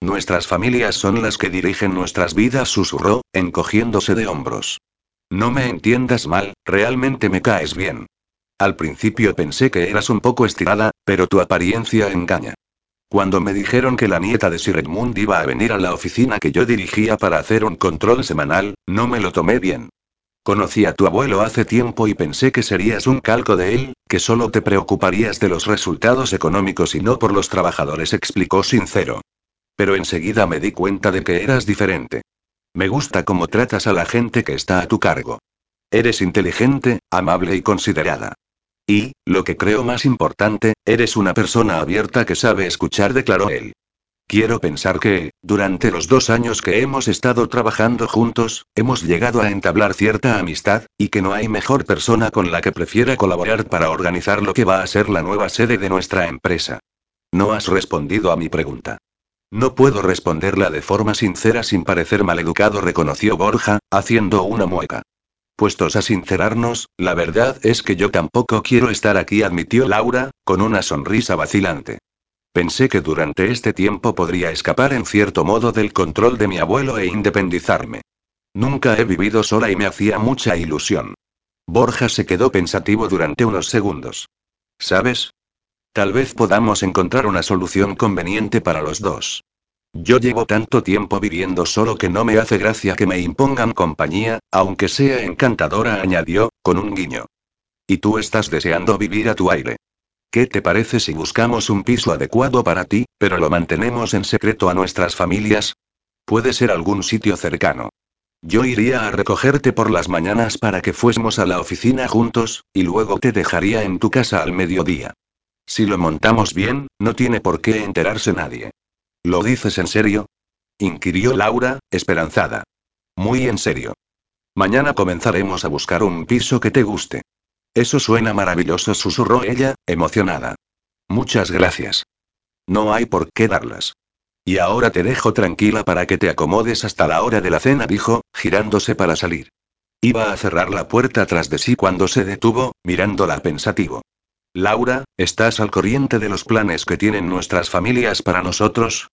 Nuestras familias son las que dirigen nuestras vidas, susurró, encogiéndose de hombros. No me entiendas mal, realmente me caes bien. Al principio pensé que eras un poco estirada, pero tu apariencia engaña. Cuando me dijeron que la nieta de Sir Edmund iba a venir a la oficina que yo dirigía para hacer un control semanal, no me lo tomé bien. Conocí a tu abuelo hace tiempo y pensé que serías un calco de él, que solo te preocuparías de los resultados económicos y no por los trabajadores, explicó sincero. Pero enseguida me di cuenta de que eras diferente. Me gusta cómo tratas a la gente que está a tu cargo. Eres inteligente, amable y considerada. Y, lo que creo más importante, eres una persona abierta que sabe escuchar, declaró él. Quiero pensar que, durante los dos años que hemos estado trabajando juntos, hemos llegado a entablar cierta amistad, y que no hay mejor persona con la que prefiera colaborar para organizar lo que va a ser la nueva sede de nuestra empresa. No has respondido a mi pregunta. No puedo responderla de forma sincera sin parecer maleducado, reconoció Borja, haciendo una mueca. Puestos a sincerarnos, la verdad es que yo tampoco quiero estar aquí, admitió Laura, con una sonrisa vacilante. Pensé que durante este tiempo podría escapar en cierto modo del control de mi abuelo e independizarme. Nunca he vivido sola y me hacía mucha ilusión. Borja se quedó pensativo durante unos segundos. ¿Sabes? Tal vez podamos encontrar una solución conveniente para los dos. Yo llevo tanto tiempo viviendo solo que no me hace gracia que me impongan compañía, aunque sea encantadora, añadió, con un guiño. Y tú estás deseando vivir a tu aire. ¿Qué te parece si buscamos un piso adecuado para ti, pero lo mantenemos en secreto a nuestras familias? Puede ser algún sitio cercano. Yo iría a recogerte por las mañanas para que fuésemos a la oficina juntos, y luego te dejaría en tu casa al mediodía. Si lo montamos bien, no tiene por qué enterarse nadie. ¿Lo dices en serio? inquirió Laura, esperanzada. Muy en serio. Mañana comenzaremos a buscar un piso que te guste. Eso suena maravilloso, susurró ella, emocionada. Muchas gracias. No hay por qué darlas. Y ahora te dejo tranquila para que te acomodes hasta la hora de la cena, dijo, girándose para salir. Iba a cerrar la puerta tras de sí cuando se detuvo, mirándola pensativo. Laura, ¿estás al corriente de los planes que tienen nuestras familias para nosotros?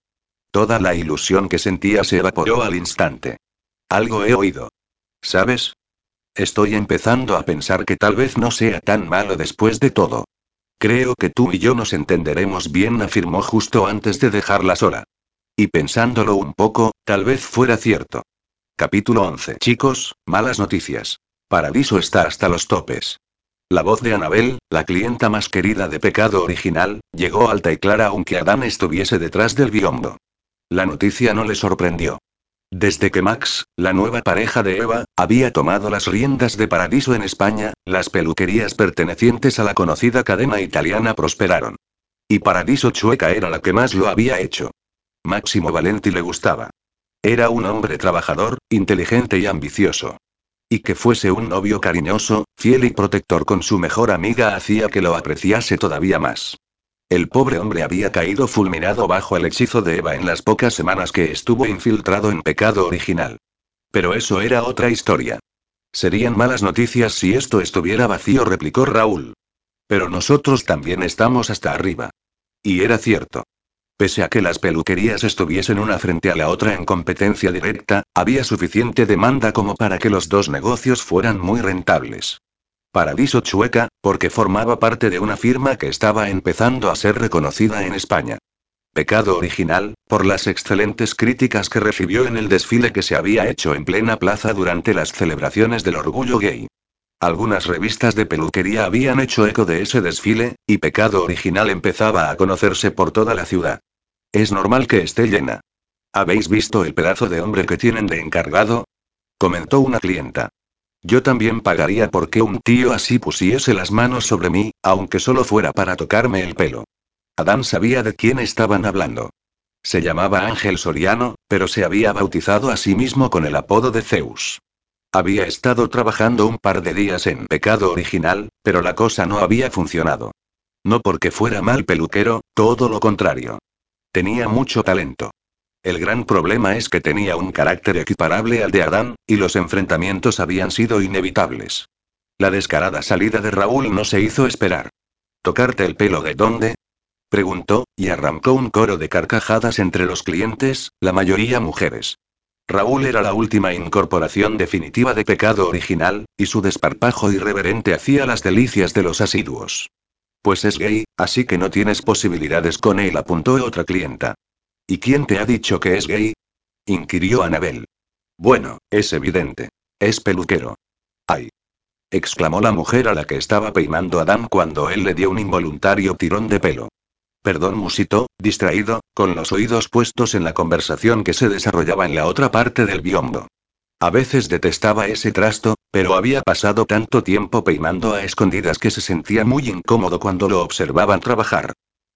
Toda la ilusión que sentía se evaporó al instante. Algo he oído. ¿Sabes? Estoy empezando a pensar que tal vez no sea tan malo después de todo. Creo que tú y yo nos entenderemos bien, afirmó justo antes de dejarla sola. Y pensándolo un poco, tal vez fuera cierto. Capítulo 11. Chicos, malas noticias. Paradiso está hasta los topes. La voz de Anabel, la clienta más querida de Pecado Original, llegó alta y clara aunque Adán estuviese detrás del biombo. La noticia no le sorprendió. Desde que Max, la nueva pareja de Eva, había tomado las riendas de Paradiso en España, las peluquerías pertenecientes a la conocida cadena italiana prosperaron. Y Paradiso Chueca era la que más lo había hecho. Máximo Valenti le gustaba. Era un hombre trabajador, inteligente y ambicioso. Y que fuese un novio cariñoso, fiel y protector con su mejor amiga hacía que lo apreciase todavía más. El pobre hombre había caído fulminado bajo el hechizo de Eva en las pocas semanas que estuvo infiltrado en pecado original. Pero eso era otra historia. Serían malas noticias si esto estuviera vacío, replicó Raúl. Pero nosotros también estamos hasta arriba. Y era cierto. Pese a que las peluquerías estuviesen una frente a la otra en competencia directa, había suficiente demanda como para que los dos negocios fueran muy rentables. Paradiso Chueca, porque formaba parte de una firma que estaba empezando a ser reconocida en España. Pecado original, por las excelentes críticas que recibió en el desfile que se había hecho en plena plaza durante las celebraciones del orgullo gay. Algunas revistas de peluquería habían hecho eco de ese desfile, y Pecado Original empezaba a conocerse por toda la ciudad. Es normal que esté llena. ¿Habéis visto el pedazo de hombre que tienen de encargado? comentó una clienta. Yo también pagaría porque un tío así pusiese las manos sobre mí, aunque solo fuera para tocarme el pelo. Adán sabía de quién estaban hablando. Se llamaba Ángel Soriano, pero se había bautizado a sí mismo con el apodo de Zeus. Había estado trabajando un par de días en pecado original, pero la cosa no había funcionado. No porque fuera mal peluquero, todo lo contrario. Tenía mucho talento. El gran problema es que tenía un carácter equiparable al de Adán, y los enfrentamientos habían sido inevitables. La descarada salida de Raúl no se hizo esperar. ¿Tocarte el pelo de dónde? Preguntó, y arrancó un coro de carcajadas entre los clientes, la mayoría mujeres. Raúl era la última incorporación definitiva de pecado original, y su desparpajo irreverente hacía las delicias de los asiduos. Pues es gay, así que no tienes posibilidades con él, apuntó otra clienta. ¿Y quién te ha dicho que es gay? inquirió Anabel. Bueno, es evidente. Es peluquero. ¡Ay! exclamó la mujer a la que estaba peinando Adam cuando él le dio un involuntario tirón de pelo. Perdón, musitó, distraído, con los oídos puestos en la conversación que se desarrollaba en la otra parte del biombo. A veces detestaba ese trasto, pero había pasado tanto tiempo peinando a escondidas que se sentía muy incómodo cuando lo observaban trabajar.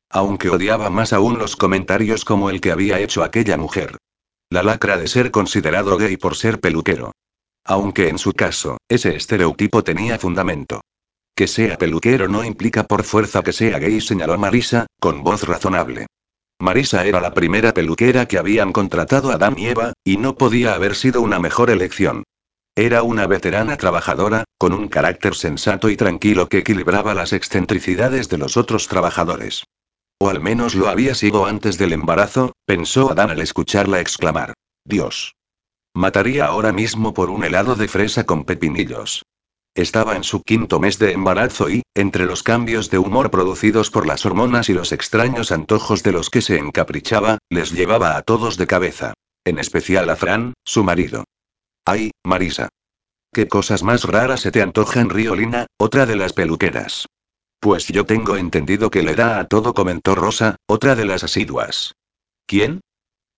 Aunque odiaba más aún los comentarios como el que había hecho aquella mujer. La lacra de ser considerado gay por ser peluquero. Aunque en su caso, ese estereotipo tenía fundamento. Que sea peluquero no implica por fuerza que sea gay, señaló Marisa, con voz razonable. Marisa era la primera peluquera que habían contratado Adam y Eva, y no podía haber sido una mejor elección. Era una veterana trabajadora, con un carácter sensato y tranquilo que equilibraba las excentricidades de los otros trabajadores. O al menos lo había sido antes del embarazo, pensó Adán al escucharla exclamar. Dios. Mataría ahora mismo por un helado de fresa con pepinillos. Estaba en su quinto mes de embarazo y, entre los cambios de humor producidos por las hormonas y los extraños antojos de los que se encaprichaba, les llevaba a todos de cabeza. En especial a Fran, su marido. ¡Ay, Marisa! ¿Qué cosas más raras se te antojan, Riolina, otra de las peluqueras? Pues yo tengo entendido que le da a todo, comentó Rosa, otra de las asiduas. ¿Quién?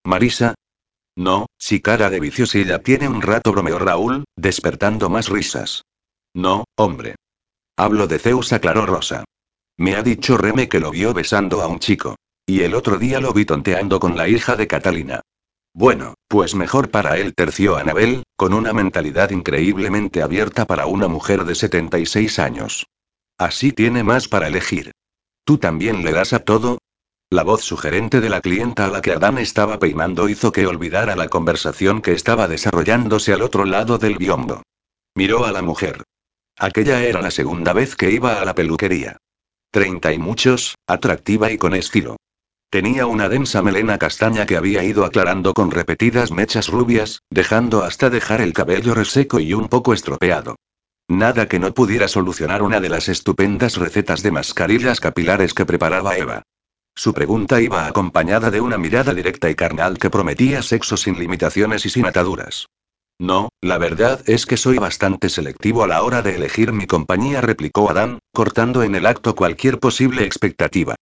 Marisa. No, si cara de viciosilla tiene un rato, bromeó Raúl, despertando más risas. No, hombre. Hablo de Zeus, aclaró Rosa. Me ha dicho Reme que lo vio besando a un chico. Y el otro día lo vi tonteando con la hija de Catalina. Bueno, pues mejor para él, terció Anabel, con una mentalidad increíblemente abierta para una mujer de 76 años. Así tiene más para elegir. ¿Tú también le das a todo? La voz sugerente de la clienta a la que Adán estaba peinando hizo que olvidara la conversación que estaba desarrollándose al otro lado del biombo. Miró a la mujer. Aquella era la segunda vez que iba a la peluquería. Treinta y muchos, atractiva y con estilo. Tenía una densa melena castaña que había ido aclarando con repetidas mechas rubias, dejando hasta dejar el cabello reseco y un poco estropeado. Nada que no pudiera solucionar una de las estupendas recetas de mascarillas capilares que preparaba Eva. Su pregunta iba acompañada de una mirada directa y carnal que prometía sexo sin limitaciones y sin ataduras. No, la verdad es que soy bastante selectivo a la hora de elegir mi compañía, replicó Adán, cortando en el acto cualquier posible expectativa.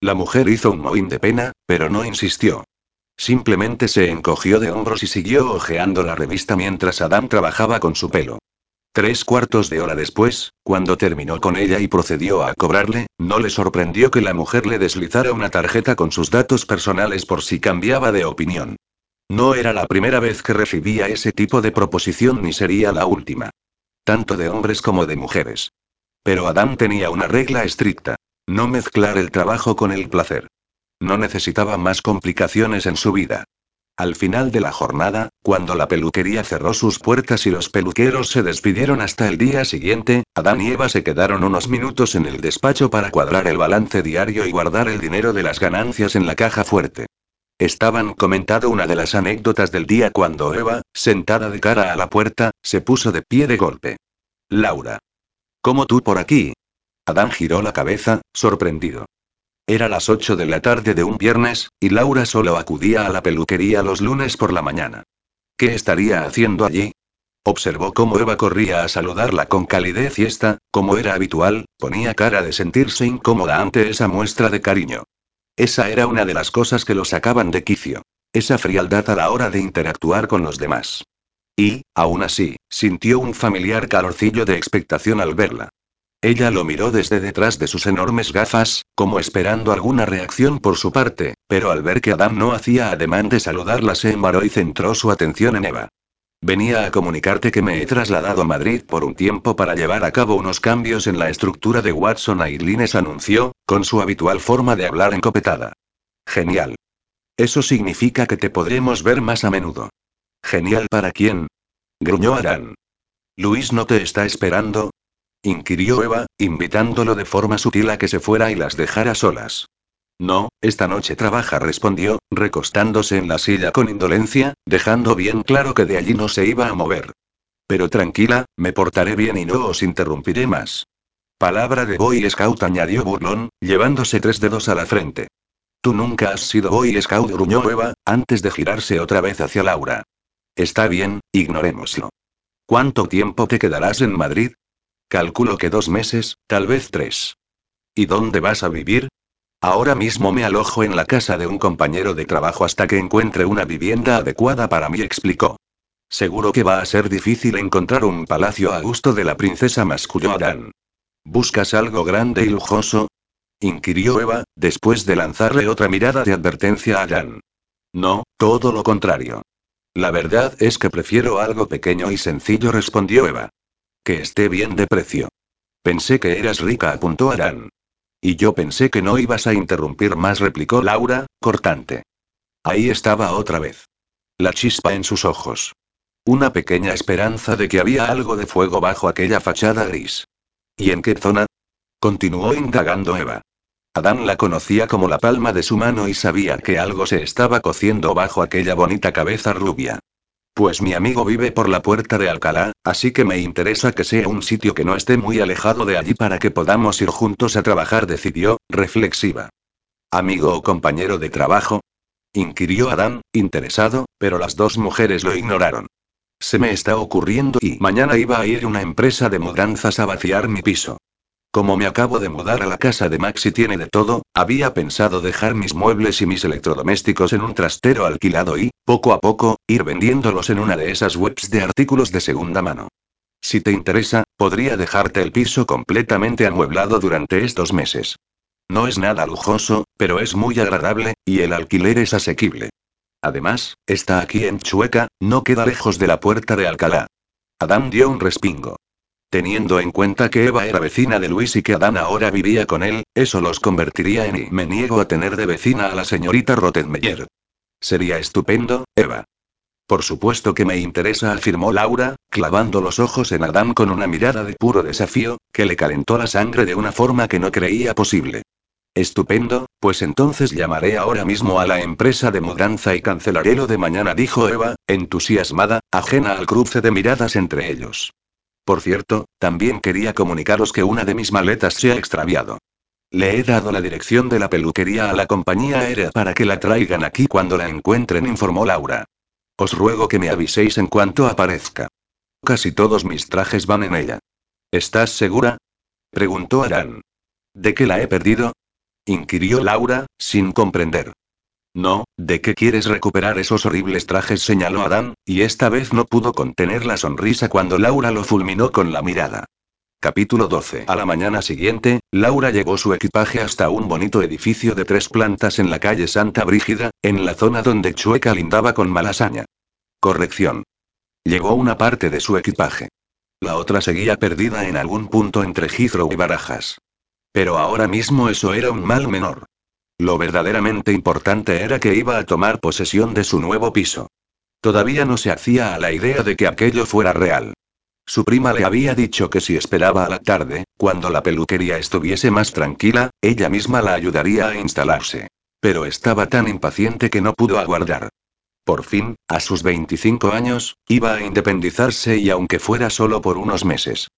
La mujer hizo un mohín de pena, pero no insistió. Simplemente se encogió de hombros y siguió hojeando la revista mientras Adán trabajaba con su pelo. Tres cuartos de hora después, cuando terminó con ella y procedió a cobrarle, no le sorprendió que la mujer le deslizara una tarjeta con sus datos personales por si cambiaba de opinión. No era la primera vez que recibía ese tipo de proposición ni sería la última. Tanto de hombres como de mujeres. Pero Adam tenía una regla estricta. No mezclar el trabajo con el placer. No necesitaba más complicaciones en su vida. Al final de la jornada, cuando la peluquería cerró sus puertas y los peluqueros se despidieron hasta el día siguiente, Adán y Eva se quedaron unos minutos en el despacho para cuadrar el balance diario y guardar el dinero de las ganancias en la caja fuerte. Estaban comentando una de las anécdotas del día cuando Eva, sentada de cara a la puerta, se puso de pie de golpe. Laura. ¿Cómo tú por aquí? Adán giró la cabeza, sorprendido. Era las 8 de la tarde de un viernes, y Laura solo acudía a la peluquería los lunes por la mañana. ¿Qué estaría haciendo allí? Observó cómo Eva corría a saludarla con calidez y esta, como era habitual, ponía cara de sentirse incómoda ante esa muestra de cariño. Esa era una de las cosas que lo sacaban de quicio. Esa frialdad a la hora de interactuar con los demás. Y, aún así, sintió un familiar calorcillo de expectación al verla. Ella lo miró desde detrás de sus enormes gafas, como esperando alguna reacción por su parte, pero al ver que Adam no hacía ademán de saludarla se embaró y centró su atención en Eva. Venía a comunicarte que me he trasladado a Madrid por un tiempo para llevar a cabo unos cambios en la estructura de Watson Airlines anunció, con su habitual forma de hablar encopetada. Genial. Eso significa que te podremos ver más a menudo. Genial para quién? Gruñó Arán. Luis no te está esperando, inquirió Eva, invitándolo de forma sutil a que se fuera y las dejara solas. No, esta noche trabaja, respondió, recostándose en la silla con indolencia, dejando bien claro que de allí no se iba a mover. Pero tranquila, me portaré bien y no os interrumpiré más. Palabra de Boy Scout, añadió burlón, llevándose tres dedos a la frente. Tú nunca has sido Boy Scout, gruñó Eva, antes de girarse otra vez hacia Laura. Está bien, ignorémoslo. ¿Cuánto tiempo te quedarás en Madrid? Calculo que dos meses, tal vez tres. ¿Y dónde vas a vivir? Ahora mismo me alojo en la casa de un compañero de trabajo hasta que encuentre una vivienda adecuada para mí, explicó. Seguro que va a ser difícil encontrar un palacio a gusto de la princesa, masculló Adán. ¿Buscas algo grande y lujoso? inquirió Eva, después de lanzarle otra mirada de advertencia a Jan. No, todo lo contrario. La verdad es que prefiero algo pequeño y sencillo, respondió Eva. Que esté bien de precio. Pensé que eras rica, apuntó Aran. Y yo pensé que no ibas a interrumpir más, replicó Laura, cortante. Ahí estaba otra vez. La chispa en sus ojos. Una pequeña esperanza de que había algo de fuego bajo aquella fachada gris. ¿Y en qué zona? Continuó indagando Eva. Adán la conocía como la palma de su mano y sabía que algo se estaba cociendo bajo aquella bonita cabeza rubia. Pues mi amigo vive por la puerta de Alcalá, así que me interesa que sea un sitio que no esté muy alejado de allí para que podamos ir juntos a trabajar, decidió, reflexiva. ¿Amigo o compañero de trabajo? inquirió Adán, interesado, pero las dos mujeres lo ignoraron. Se me está ocurriendo y mañana iba a ir una empresa de mudanzas a vaciar mi piso. Como me acabo de mudar a la casa de Max y tiene de todo, había pensado dejar mis muebles y mis electrodomésticos en un trastero alquilado y, poco a poco, ir vendiéndolos en una de esas webs de artículos de segunda mano. Si te interesa, podría dejarte el piso completamente amueblado durante estos meses. No es nada lujoso, pero es muy agradable, y el alquiler es asequible. Además, está aquí en Chueca, no queda lejos de la puerta de Alcalá. Adam dio un respingo. Teniendo en cuenta que Eva era vecina de Luis y que Adán ahora vivía con él, eso los convertiría en y me niego a tener de vecina a la señorita Rottenmeier. Sería estupendo, Eva. Por supuesto que me interesa, afirmó Laura, clavando los ojos en Adán con una mirada de puro desafío, que le calentó la sangre de una forma que no creía posible. Estupendo, pues entonces llamaré ahora mismo a la empresa de mudanza y cancelaré lo de mañana, dijo Eva, entusiasmada, ajena al cruce de miradas entre ellos. Por cierto, también quería comunicaros que una de mis maletas se ha extraviado. Le he dado la dirección de la peluquería a la compañía aérea para que la traigan aquí cuando la encuentren, informó Laura. Os ruego que me aviséis en cuanto aparezca. Casi todos mis trajes van en ella. ¿Estás segura? preguntó Aran. ¿De qué la he perdido? inquirió Laura, sin comprender. No, ¿de qué quieres recuperar esos horribles trajes? señaló Adán, y esta vez no pudo contener la sonrisa cuando Laura lo fulminó con la mirada. Capítulo 12. A la mañana siguiente, Laura llevó su equipaje hasta un bonito edificio de tres plantas en la calle Santa Brígida, en la zona donde Chueca lindaba con Malasaña. Corrección. Llevó una parte de su equipaje. La otra seguía perdida en algún punto entre Heathrow y Barajas. Pero ahora mismo eso era un mal menor. Lo verdaderamente importante era que iba a tomar posesión de su nuevo piso. Todavía no se hacía a la idea de que aquello fuera real. Su prima le había dicho que si esperaba a la tarde, cuando la peluquería estuviese más tranquila, ella misma la ayudaría a instalarse. Pero estaba tan impaciente que no pudo aguardar. Por fin, a sus 25 años, iba a independizarse y aunque fuera solo por unos meses.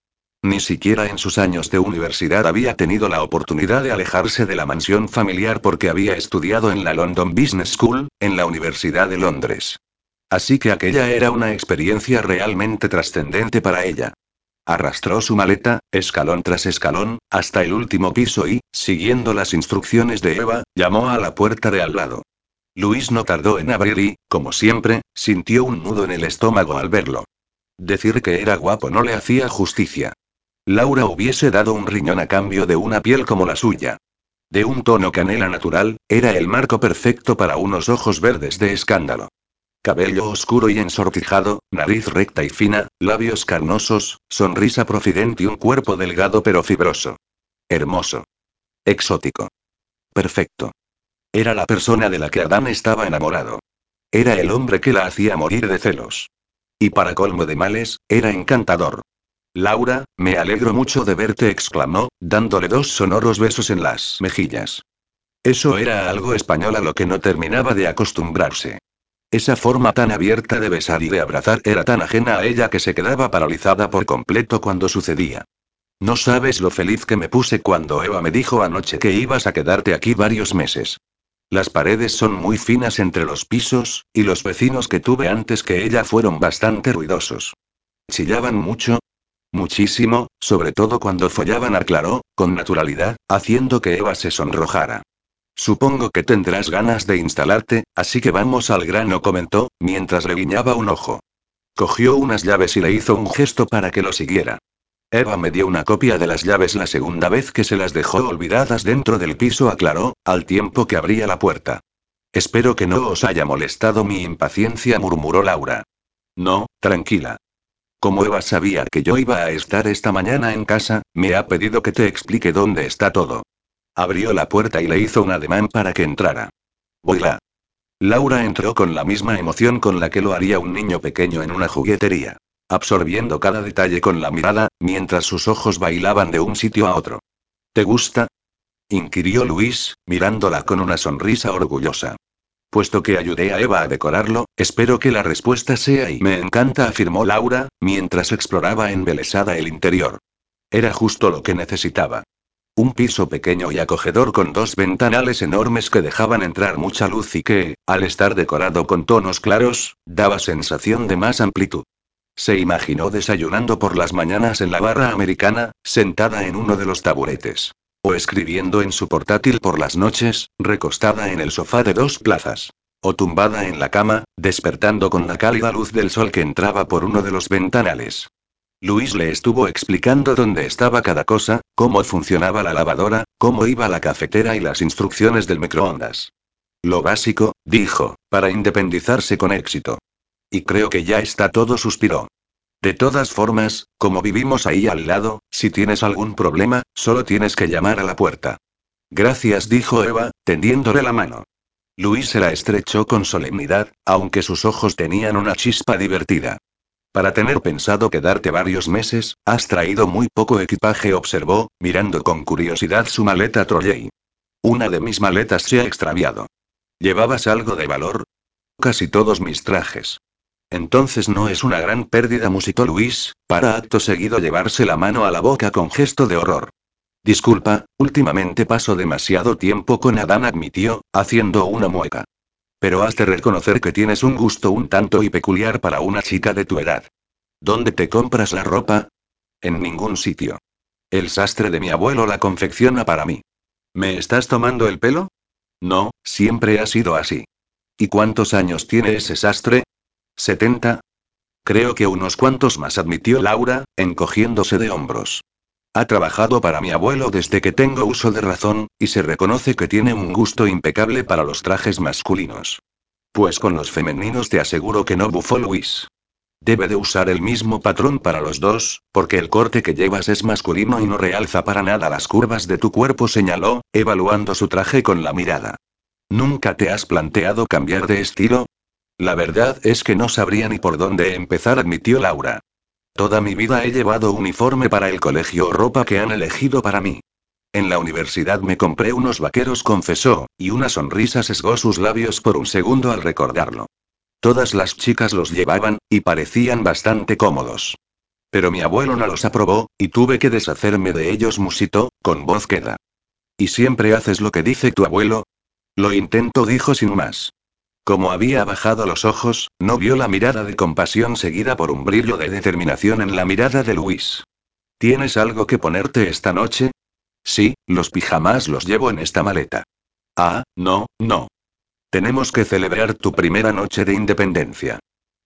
Ni siquiera en sus años de universidad había tenido la oportunidad de alejarse de la mansión familiar porque había estudiado en la London Business School, en la Universidad de Londres. Así que aquella era una experiencia realmente trascendente para ella. Arrastró su maleta, escalón tras escalón, hasta el último piso y, siguiendo las instrucciones de Eva, llamó a la puerta de al lado. Luis no tardó en abrir y, como siempre, sintió un nudo en el estómago al verlo. Decir que era guapo no le hacía justicia. Laura hubiese dado un riñón a cambio de una piel como la suya. De un tono canela natural, era el marco perfecto para unos ojos verdes de escándalo. Cabello oscuro y ensortijado, nariz recta y fina, labios carnosos, sonrisa profidente y un cuerpo delgado pero fibroso. Hermoso. Exótico. Perfecto. Era la persona de la que Adán estaba enamorado. Era el hombre que la hacía morir de celos. Y para colmo de males, era encantador. Laura, me alegro mucho de verte, exclamó, dándole dos sonoros besos en las mejillas. Eso era algo español a lo que no terminaba de acostumbrarse. Esa forma tan abierta de besar y de abrazar era tan ajena a ella que se quedaba paralizada por completo cuando sucedía. No sabes lo feliz que me puse cuando Eva me dijo anoche que ibas a quedarte aquí varios meses. Las paredes son muy finas entre los pisos, y los vecinos que tuve antes que ella fueron bastante ruidosos. ¿Chillaban mucho? Muchísimo, sobre todo cuando follaban, aclaró, con naturalidad, haciendo que Eva se sonrojara. Supongo que tendrás ganas de instalarte, así que vamos al grano, comentó, mientras le un ojo. Cogió unas llaves y le hizo un gesto para que lo siguiera. Eva me dio una copia de las llaves la segunda vez que se las dejó olvidadas dentro del piso, aclaró, al tiempo que abría la puerta. Espero que no os haya molestado mi impaciencia, murmuró Laura. No, tranquila. Como Eva sabía que yo iba a estar esta mañana en casa, me ha pedido que te explique dónde está todo. Abrió la puerta y le hizo un ademán para que entrara. Voyla. Laura entró con la misma emoción con la que lo haría un niño pequeño en una juguetería absorbiendo cada detalle con la mirada, mientras sus ojos bailaban de un sitio a otro. ¿Te gusta? inquirió Luis, mirándola con una sonrisa orgullosa. Puesto que ayudé a Eva a decorarlo, espero que la respuesta sea y me encanta, afirmó Laura, mientras exploraba embelesada el interior. Era justo lo que necesitaba. Un piso pequeño y acogedor con dos ventanales enormes que dejaban entrar mucha luz y que, al estar decorado con tonos claros, daba sensación de más amplitud. Se imaginó desayunando por las mañanas en la barra americana, sentada en uno de los taburetes. O escribiendo en su portátil por las noches, recostada en el sofá de dos plazas. O tumbada en la cama, despertando con la cálida luz del sol que entraba por uno de los ventanales. Luis le estuvo explicando dónde estaba cada cosa, cómo funcionaba la lavadora, cómo iba la cafetera y las instrucciones del microondas. Lo básico, dijo, para independizarse con éxito. Y creo que ya está todo, suspiró. De todas formas, como vivimos ahí al lado, si tienes algún problema, solo tienes que llamar a la puerta. Gracias, dijo Eva, tendiéndole la mano. Luis se la estrechó con solemnidad, aunque sus ojos tenían una chispa divertida. Para tener pensado quedarte varios meses, has traído muy poco equipaje, observó, mirando con curiosidad su maleta trolley. Una de mis maletas se ha extraviado. ¿Llevabas algo de valor? Casi todos mis trajes. Entonces no es una gran pérdida, musitó Luis, para acto seguido llevarse la mano a la boca con gesto de horror. Disculpa, últimamente paso demasiado tiempo con Adán, admitió, haciendo una mueca. Pero has de reconocer que tienes un gusto un tanto y peculiar para una chica de tu edad. ¿Dónde te compras la ropa? En ningún sitio. El sastre de mi abuelo la confecciona para mí. ¿Me estás tomando el pelo? No, siempre ha sido así. ¿Y cuántos años tiene ese sastre? ¿70? Creo que unos cuantos más, admitió Laura, encogiéndose de hombros. Ha trabajado para mi abuelo desde que tengo uso de razón, y se reconoce que tiene un gusto impecable para los trajes masculinos. Pues con los femeninos te aseguro que no bufó Luis. Debe de usar el mismo patrón para los dos, porque el corte que llevas es masculino y no realza para nada las curvas de tu cuerpo, señaló, evaluando su traje con la mirada. ¿Nunca te has planteado cambiar de estilo? La verdad es que no sabría ni por dónde empezar, admitió Laura. Toda mi vida he llevado uniforme para el colegio o ropa que han elegido para mí. En la universidad me compré unos vaqueros, confesó, y una sonrisa sesgó sus labios por un segundo al recordarlo. Todas las chicas los llevaban, y parecían bastante cómodos. Pero mi abuelo no los aprobó, y tuve que deshacerme de ellos, musitó, con voz queda. ¿Y siempre haces lo que dice tu abuelo? Lo intento, dijo sin más. Como había bajado los ojos, no vio la mirada de compasión seguida por un brillo de determinación en la mirada de Luis. ¿Tienes algo que ponerte esta noche? Sí, los pijamas los llevo en esta maleta. Ah, no, no. Tenemos que celebrar tu primera noche de independencia.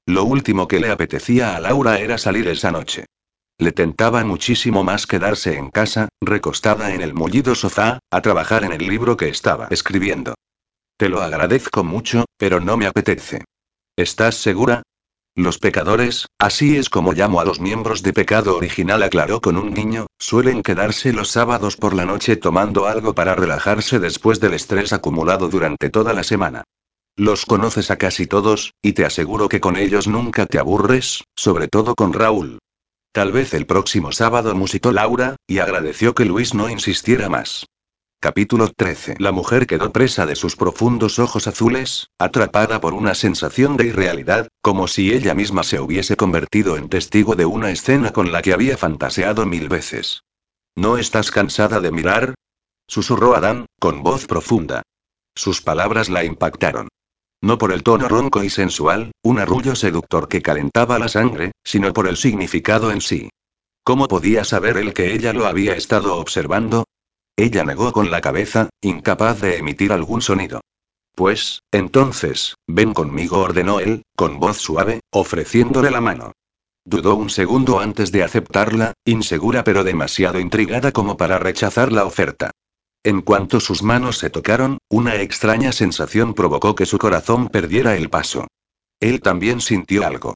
Lo último que le apetecía a Laura era salir esa noche. Le tentaba muchísimo más quedarse en casa, recostada en el mullido sofá, a trabajar en el libro que estaba escribiendo. Te lo agradezco mucho, pero no me apetece. ¿Estás segura? Los pecadores, así es como llamo a los miembros de pecado original, aclaró con un niño, suelen quedarse los sábados por la noche tomando algo para relajarse después del estrés acumulado durante toda la semana. Los conoces a casi todos, y te aseguro que con ellos nunca te aburres, sobre todo con Raúl. Tal vez el próximo sábado musitó Laura, y agradeció que Luis no insistiera más. Capítulo 13. La mujer quedó presa de sus profundos ojos azules, atrapada por una sensación de irrealidad, como si ella misma se hubiese convertido en testigo de una escena con la que había fantaseado mil veces. ¿No estás cansada de mirar? susurró Adán, con voz profunda. Sus palabras la impactaron. No por el tono ronco y sensual, un arrullo seductor que calentaba la sangre, sino por el significado en sí. ¿Cómo podía saber él que ella lo había estado observando? Ella negó con la cabeza, incapaz de emitir algún sonido. Pues, entonces, ven conmigo, ordenó él, con voz suave, ofreciéndole la mano. Dudó un segundo antes de aceptarla, insegura pero demasiado intrigada como para rechazar la oferta. En cuanto sus manos se tocaron, una extraña sensación provocó que su corazón perdiera el paso. Él también sintió algo.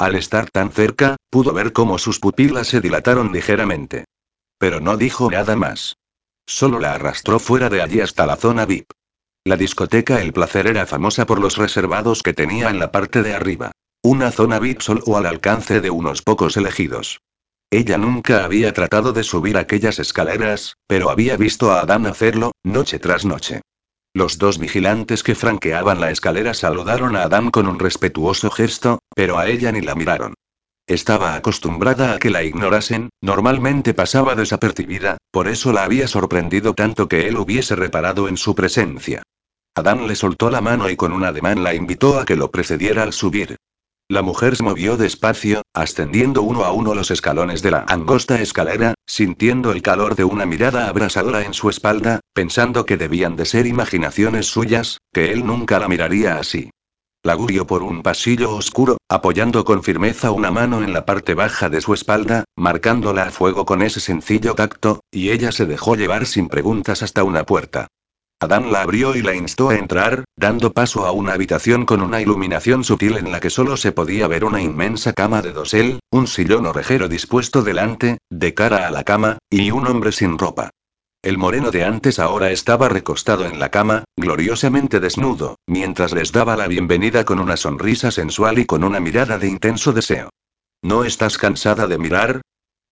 Al estar tan cerca, pudo ver cómo sus pupilas se dilataron ligeramente. Pero no dijo nada más. Solo la arrastró fuera de allí hasta la zona VIP. La discoteca El Placer era famosa por los reservados que tenía en la parte de arriba. Una zona VIP solo al alcance de unos pocos elegidos. Ella nunca había tratado de subir aquellas escaleras, pero había visto a Adán hacerlo, noche tras noche. Los dos vigilantes que franqueaban la escalera saludaron a Adán con un respetuoso gesto, pero a ella ni la miraron. Estaba acostumbrada a que la ignorasen, normalmente pasaba desapercibida, por eso la había sorprendido tanto que él hubiese reparado en su presencia. Adán le soltó la mano y con un ademán la invitó a que lo precediera al subir. La mujer se movió despacio, ascendiendo uno a uno los escalones de la angosta escalera, sintiendo el calor de una mirada abrasadora en su espalda, pensando que debían de ser imaginaciones suyas, que él nunca la miraría así. La guió por un pasillo oscuro, apoyando con firmeza una mano en la parte baja de su espalda, marcándola a fuego con ese sencillo tacto, y ella se dejó llevar sin preguntas hasta una puerta. Adán la abrió y la instó a entrar, dando paso a una habitación con una iluminación sutil en la que solo se podía ver una inmensa cama de dosel, un sillón orejero dispuesto delante, de cara a la cama, y un hombre sin ropa. El moreno de antes ahora estaba recostado en la cama, gloriosamente desnudo, mientras les daba la bienvenida con una sonrisa sensual y con una mirada de intenso deseo. ¿No estás cansada de mirar?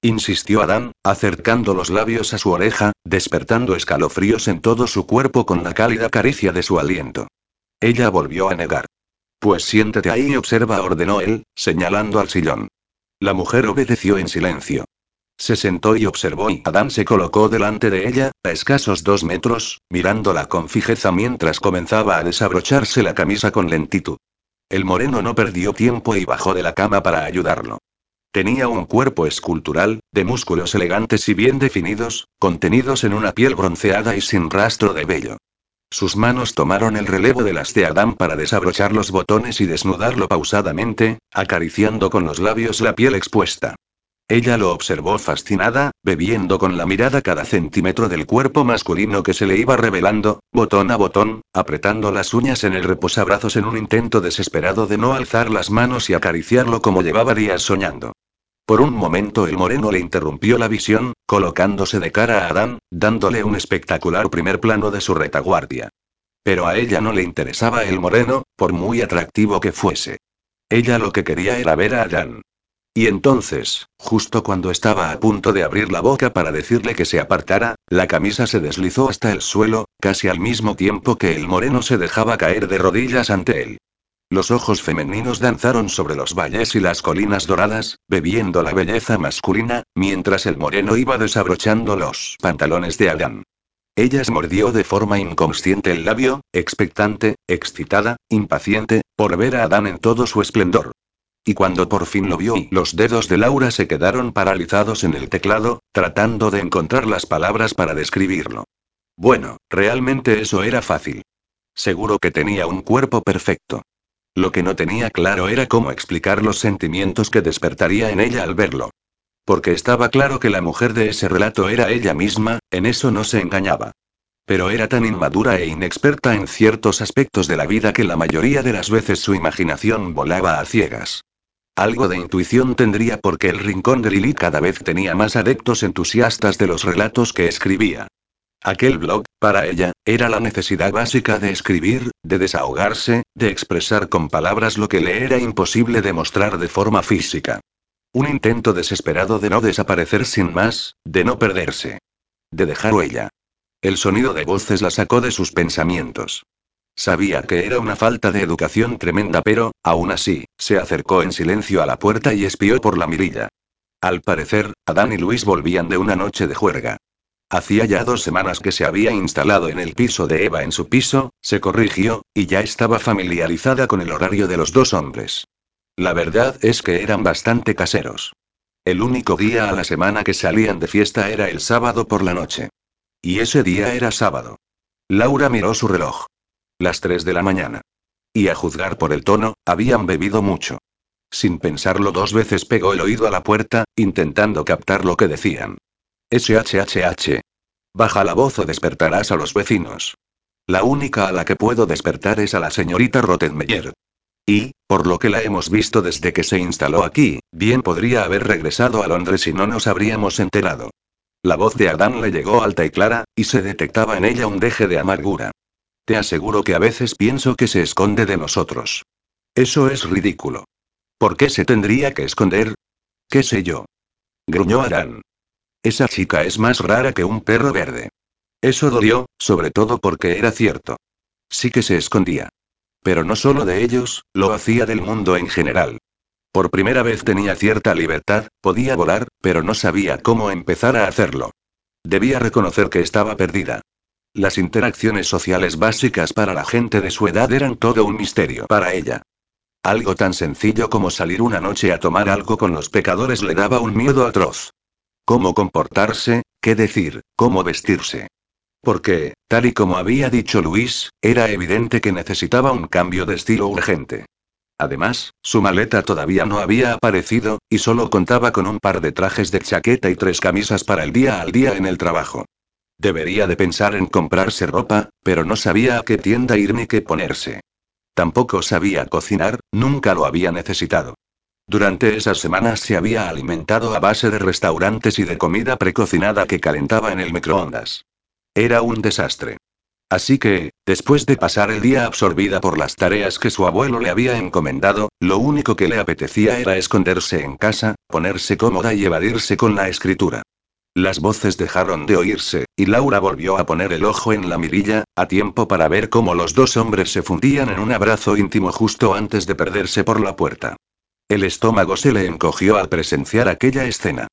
insistió Adán, acercando los labios a su oreja, despertando escalofríos en todo su cuerpo con la cálida caricia de su aliento. Ella volvió a negar. Pues siéntate ahí y observa, ordenó él, señalando al sillón. La mujer obedeció en silencio. Se sentó y observó y Adán se colocó delante de ella, a escasos dos metros, mirándola con fijeza mientras comenzaba a desabrocharse la camisa con lentitud. El moreno no perdió tiempo y bajó de la cama para ayudarlo. Tenía un cuerpo escultural, de músculos elegantes y bien definidos, contenidos en una piel bronceada y sin rastro de vello. Sus manos tomaron el relevo de las de Adán para desabrochar los botones y desnudarlo pausadamente, acariciando con los labios la piel expuesta. Ella lo observó fascinada, bebiendo con la mirada cada centímetro del cuerpo masculino que se le iba revelando, botón a botón, apretando las uñas en el reposabrazos en un intento desesperado de no alzar las manos y acariciarlo como llevaba días soñando. Por un momento el moreno le interrumpió la visión, colocándose de cara a Adán, dándole un espectacular primer plano de su retaguardia. Pero a ella no le interesaba el moreno, por muy atractivo que fuese. Ella lo que quería era ver a Adán. Y entonces, justo cuando estaba a punto de abrir la boca para decirle que se apartara, la camisa se deslizó hasta el suelo, casi al mismo tiempo que el moreno se dejaba caer de rodillas ante él. Los ojos femeninos danzaron sobre los valles y las colinas doradas, bebiendo la belleza masculina, mientras el moreno iba desabrochando los pantalones de Adán. Ella se mordió de forma inconsciente el labio, expectante, excitada, impaciente, por ver a Adán en todo su esplendor. Y cuando por fin lo vio los dedos de Laura se quedaron paralizados en el teclado, tratando de encontrar las palabras para describirlo. Bueno, realmente eso era fácil. Seguro que tenía un cuerpo perfecto. Lo que no tenía claro era cómo explicar los sentimientos que despertaría en ella al verlo. Porque estaba claro que la mujer de ese relato era ella misma, en eso no se engañaba. Pero era tan inmadura e inexperta en ciertos aspectos de la vida que la mayoría de las veces su imaginación volaba a ciegas. Algo de intuición tendría porque el rincón de Lili cada vez tenía más adeptos entusiastas de los relatos que escribía. Aquel blog, para ella, era la necesidad básica de escribir, de desahogarse, de expresar con palabras lo que le era imposible demostrar de forma física. Un intento desesperado de no desaparecer sin más, de no perderse. De dejar huella. El sonido de voces la sacó de sus pensamientos. Sabía que era una falta de educación tremenda, pero, aún así, se acercó en silencio a la puerta y espió por la mirilla. Al parecer, Adán y Luis volvían de una noche de juerga. Hacía ya dos semanas que se había instalado en el piso de Eva en su piso, se corrigió, y ya estaba familiarizada con el horario de los dos hombres. La verdad es que eran bastante caseros. El único día a la semana que salían de fiesta era el sábado por la noche. Y ese día era sábado. Laura miró su reloj. Las 3 de la mañana. Y a juzgar por el tono, habían bebido mucho. Sin pensarlo dos veces pegó el oído a la puerta, intentando captar lo que decían. SHHH. Baja la voz o despertarás a los vecinos. La única a la que puedo despertar es a la señorita Rottenmeier. Y, por lo que la hemos visto desde que se instaló aquí, bien podría haber regresado a Londres y no nos habríamos enterado. La voz de Adán le llegó alta y clara, y se detectaba en ella un deje de amargura. Te aseguro que a veces pienso que se esconde de nosotros. Eso es ridículo. ¿Por qué se tendría que esconder? ¿Qué sé yo? Gruñó Arán. Esa chica es más rara que un perro verde. Eso dolió, sobre todo porque era cierto. Sí que se escondía. Pero no solo de ellos, lo hacía del mundo en general. Por primera vez tenía cierta libertad, podía volar, pero no sabía cómo empezar a hacerlo. Debía reconocer que estaba perdida. Las interacciones sociales básicas para la gente de su edad eran todo un misterio para ella. Algo tan sencillo como salir una noche a tomar algo con los pecadores le daba un miedo atroz. Cómo comportarse, qué decir, cómo vestirse. Porque, tal y como había dicho Luis, era evidente que necesitaba un cambio de estilo urgente. Además, su maleta todavía no había aparecido, y solo contaba con un par de trajes de chaqueta y tres camisas para el día al día en el trabajo. Debería de pensar en comprarse ropa, pero no sabía a qué tienda ir ni qué ponerse. Tampoco sabía cocinar, nunca lo había necesitado. Durante esas semanas se había alimentado a base de restaurantes y de comida precocinada que calentaba en el microondas. Era un desastre. Así que, después de pasar el día absorbida por las tareas que su abuelo le había encomendado, lo único que le apetecía era esconderse en casa, ponerse cómoda y evadirse con la escritura. Las voces dejaron de oírse, y Laura volvió a poner el ojo en la mirilla, a tiempo para ver cómo los dos hombres se fundían en un abrazo íntimo justo antes de perderse por la puerta. El estómago se le encogió al presenciar aquella escena.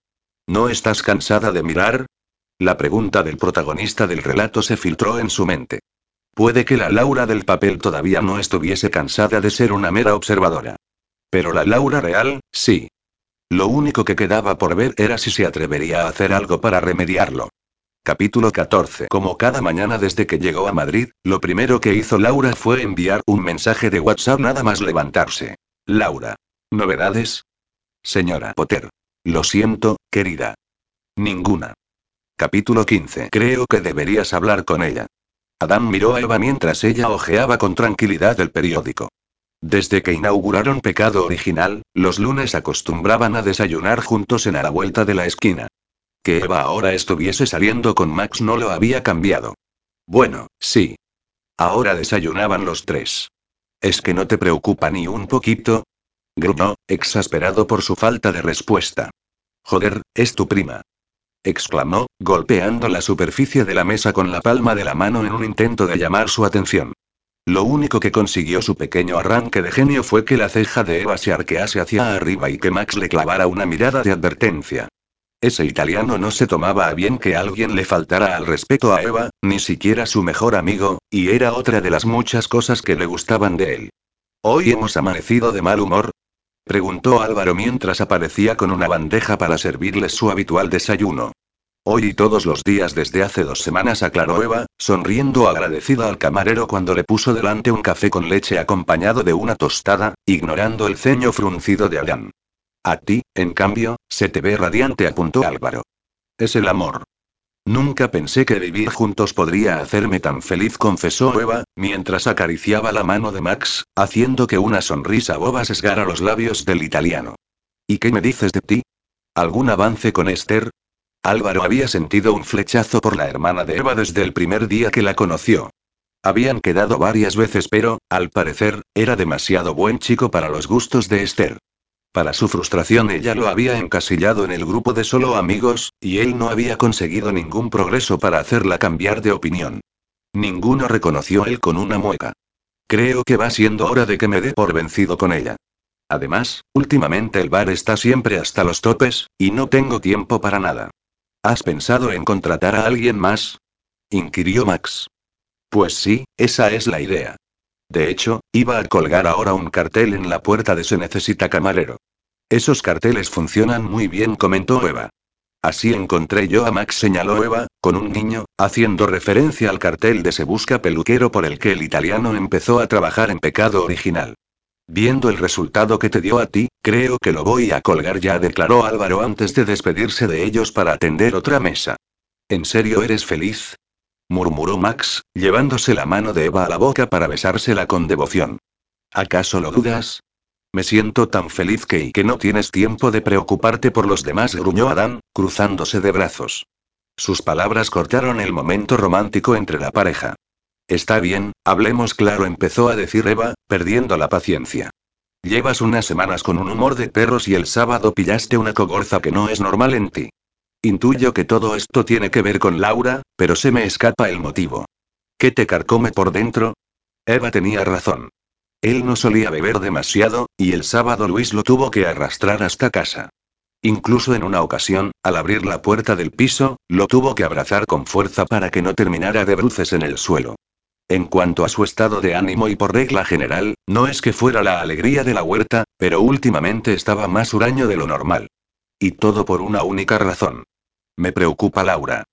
¿No estás cansada de mirar? La pregunta del protagonista del relato se filtró en su mente. Puede que la Laura del papel todavía no estuviese cansada de ser una mera observadora. Pero la Laura real, sí. Lo único que quedaba por ver era si se atrevería a hacer algo para remediarlo. Capítulo 14. Como cada mañana desde que llegó a Madrid, lo primero que hizo Laura fue enviar un mensaje de WhatsApp nada más levantarse. Laura. ¿Novedades? Señora Potter. Lo siento, querida. Ninguna. Capítulo 15. Creo que deberías hablar con ella. Adán miró a Eva mientras ella hojeaba con tranquilidad el periódico. Desde que inauguraron Pecado Original, los lunes acostumbraban a desayunar juntos en a la vuelta de la esquina. Que Eva ahora estuviese saliendo con Max no lo había cambiado. Bueno, sí. Ahora desayunaban los tres. ¿Es que no te preocupa ni un poquito? Gruñó, exasperado por su falta de respuesta. Joder, es tu prima. exclamó, golpeando la superficie de la mesa con la palma de la mano en un intento de llamar su atención. Lo único que consiguió su pequeño arranque de genio fue que la ceja de Eva se arquease hacia arriba y que Max le clavara una mirada de advertencia. Ese italiano no se tomaba a bien que alguien le faltara al respeto a Eva, ni siquiera su mejor amigo, y era otra de las muchas cosas que le gustaban de él. ¿Hoy hemos amanecido de mal humor? preguntó Álvaro mientras aparecía con una bandeja para servirles su habitual desayuno. Hoy y todos los días desde hace dos semanas aclaró Eva, sonriendo agradecida al camarero cuando le puso delante un café con leche acompañado de una tostada, ignorando el ceño fruncido de Adán. A ti, en cambio, se te ve radiante, apuntó Álvaro. Es el amor. Nunca pensé que vivir juntos podría hacerme tan feliz, confesó Eva, mientras acariciaba la mano de Max, haciendo que una sonrisa boba sesgara los labios del italiano. ¿Y qué me dices de ti? ¿Algún avance con Esther? Álvaro había sentido un flechazo por la hermana de Eva desde el primer día que la conoció. Habían quedado varias veces pero, al parecer, era demasiado buen chico para los gustos de Esther. Para su frustración ella lo había encasillado en el grupo de solo amigos, y él no había conseguido ningún progreso para hacerla cambiar de opinión. Ninguno reconoció él con una mueca. Creo que va siendo hora de que me dé por vencido con ella. Además, últimamente el bar está siempre hasta los topes, y no tengo tiempo para nada. ¿Has pensado en contratar a alguien más? inquirió Max. Pues sí, esa es la idea. De hecho, iba a colgar ahora un cartel en la puerta de Se necesita camarero. Esos carteles funcionan muy bien, comentó Eva. Así encontré yo a Max, señaló Eva, con un niño, haciendo referencia al cartel de Se busca peluquero por el que el italiano empezó a trabajar en pecado original. Viendo el resultado que te dio a ti, creo que lo voy a colgar ya, declaró Álvaro antes de despedirse de ellos para atender otra mesa. ¿En serio eres feliz? murmuró Max, llevándose la mano de Eva a la boca para besársela con devoción. ¿Acaso lo dudas? Me siento tan feliz que y que no tienes tiempo de preocuparte por los demás, gruñó Adán, cruzándose de brazos. Sus palabras cortaron el momento romántico entre la pareja. Está bien, hablemos claro, empezó a decir Eva, perdiendo la paciencia. Llevas unas semanas con un humor de perros y el sábado pillaste una cogorza que no es normal en ti. Intuyo que todo esto tiene que ver con Laura, pero se me escapa el motivo. ¿Qué te carcome por dentro? Eva tenía razón. Él no solía beber demasiado, y el sábado Luis lo tuvo que arrastrar hasta casa. Incluso en una ocasión, al abrir la puerta del piso, lo tuvo que abrazar con fuerza para que no terminara de bruces en el suelo. En cuanto a su estado de ánimo y por regla general, no es que fuera la alegría de la huerta, pero últimamente estaba más huraño de lo normal. Y todo por una única razón. Me preocupa Laura.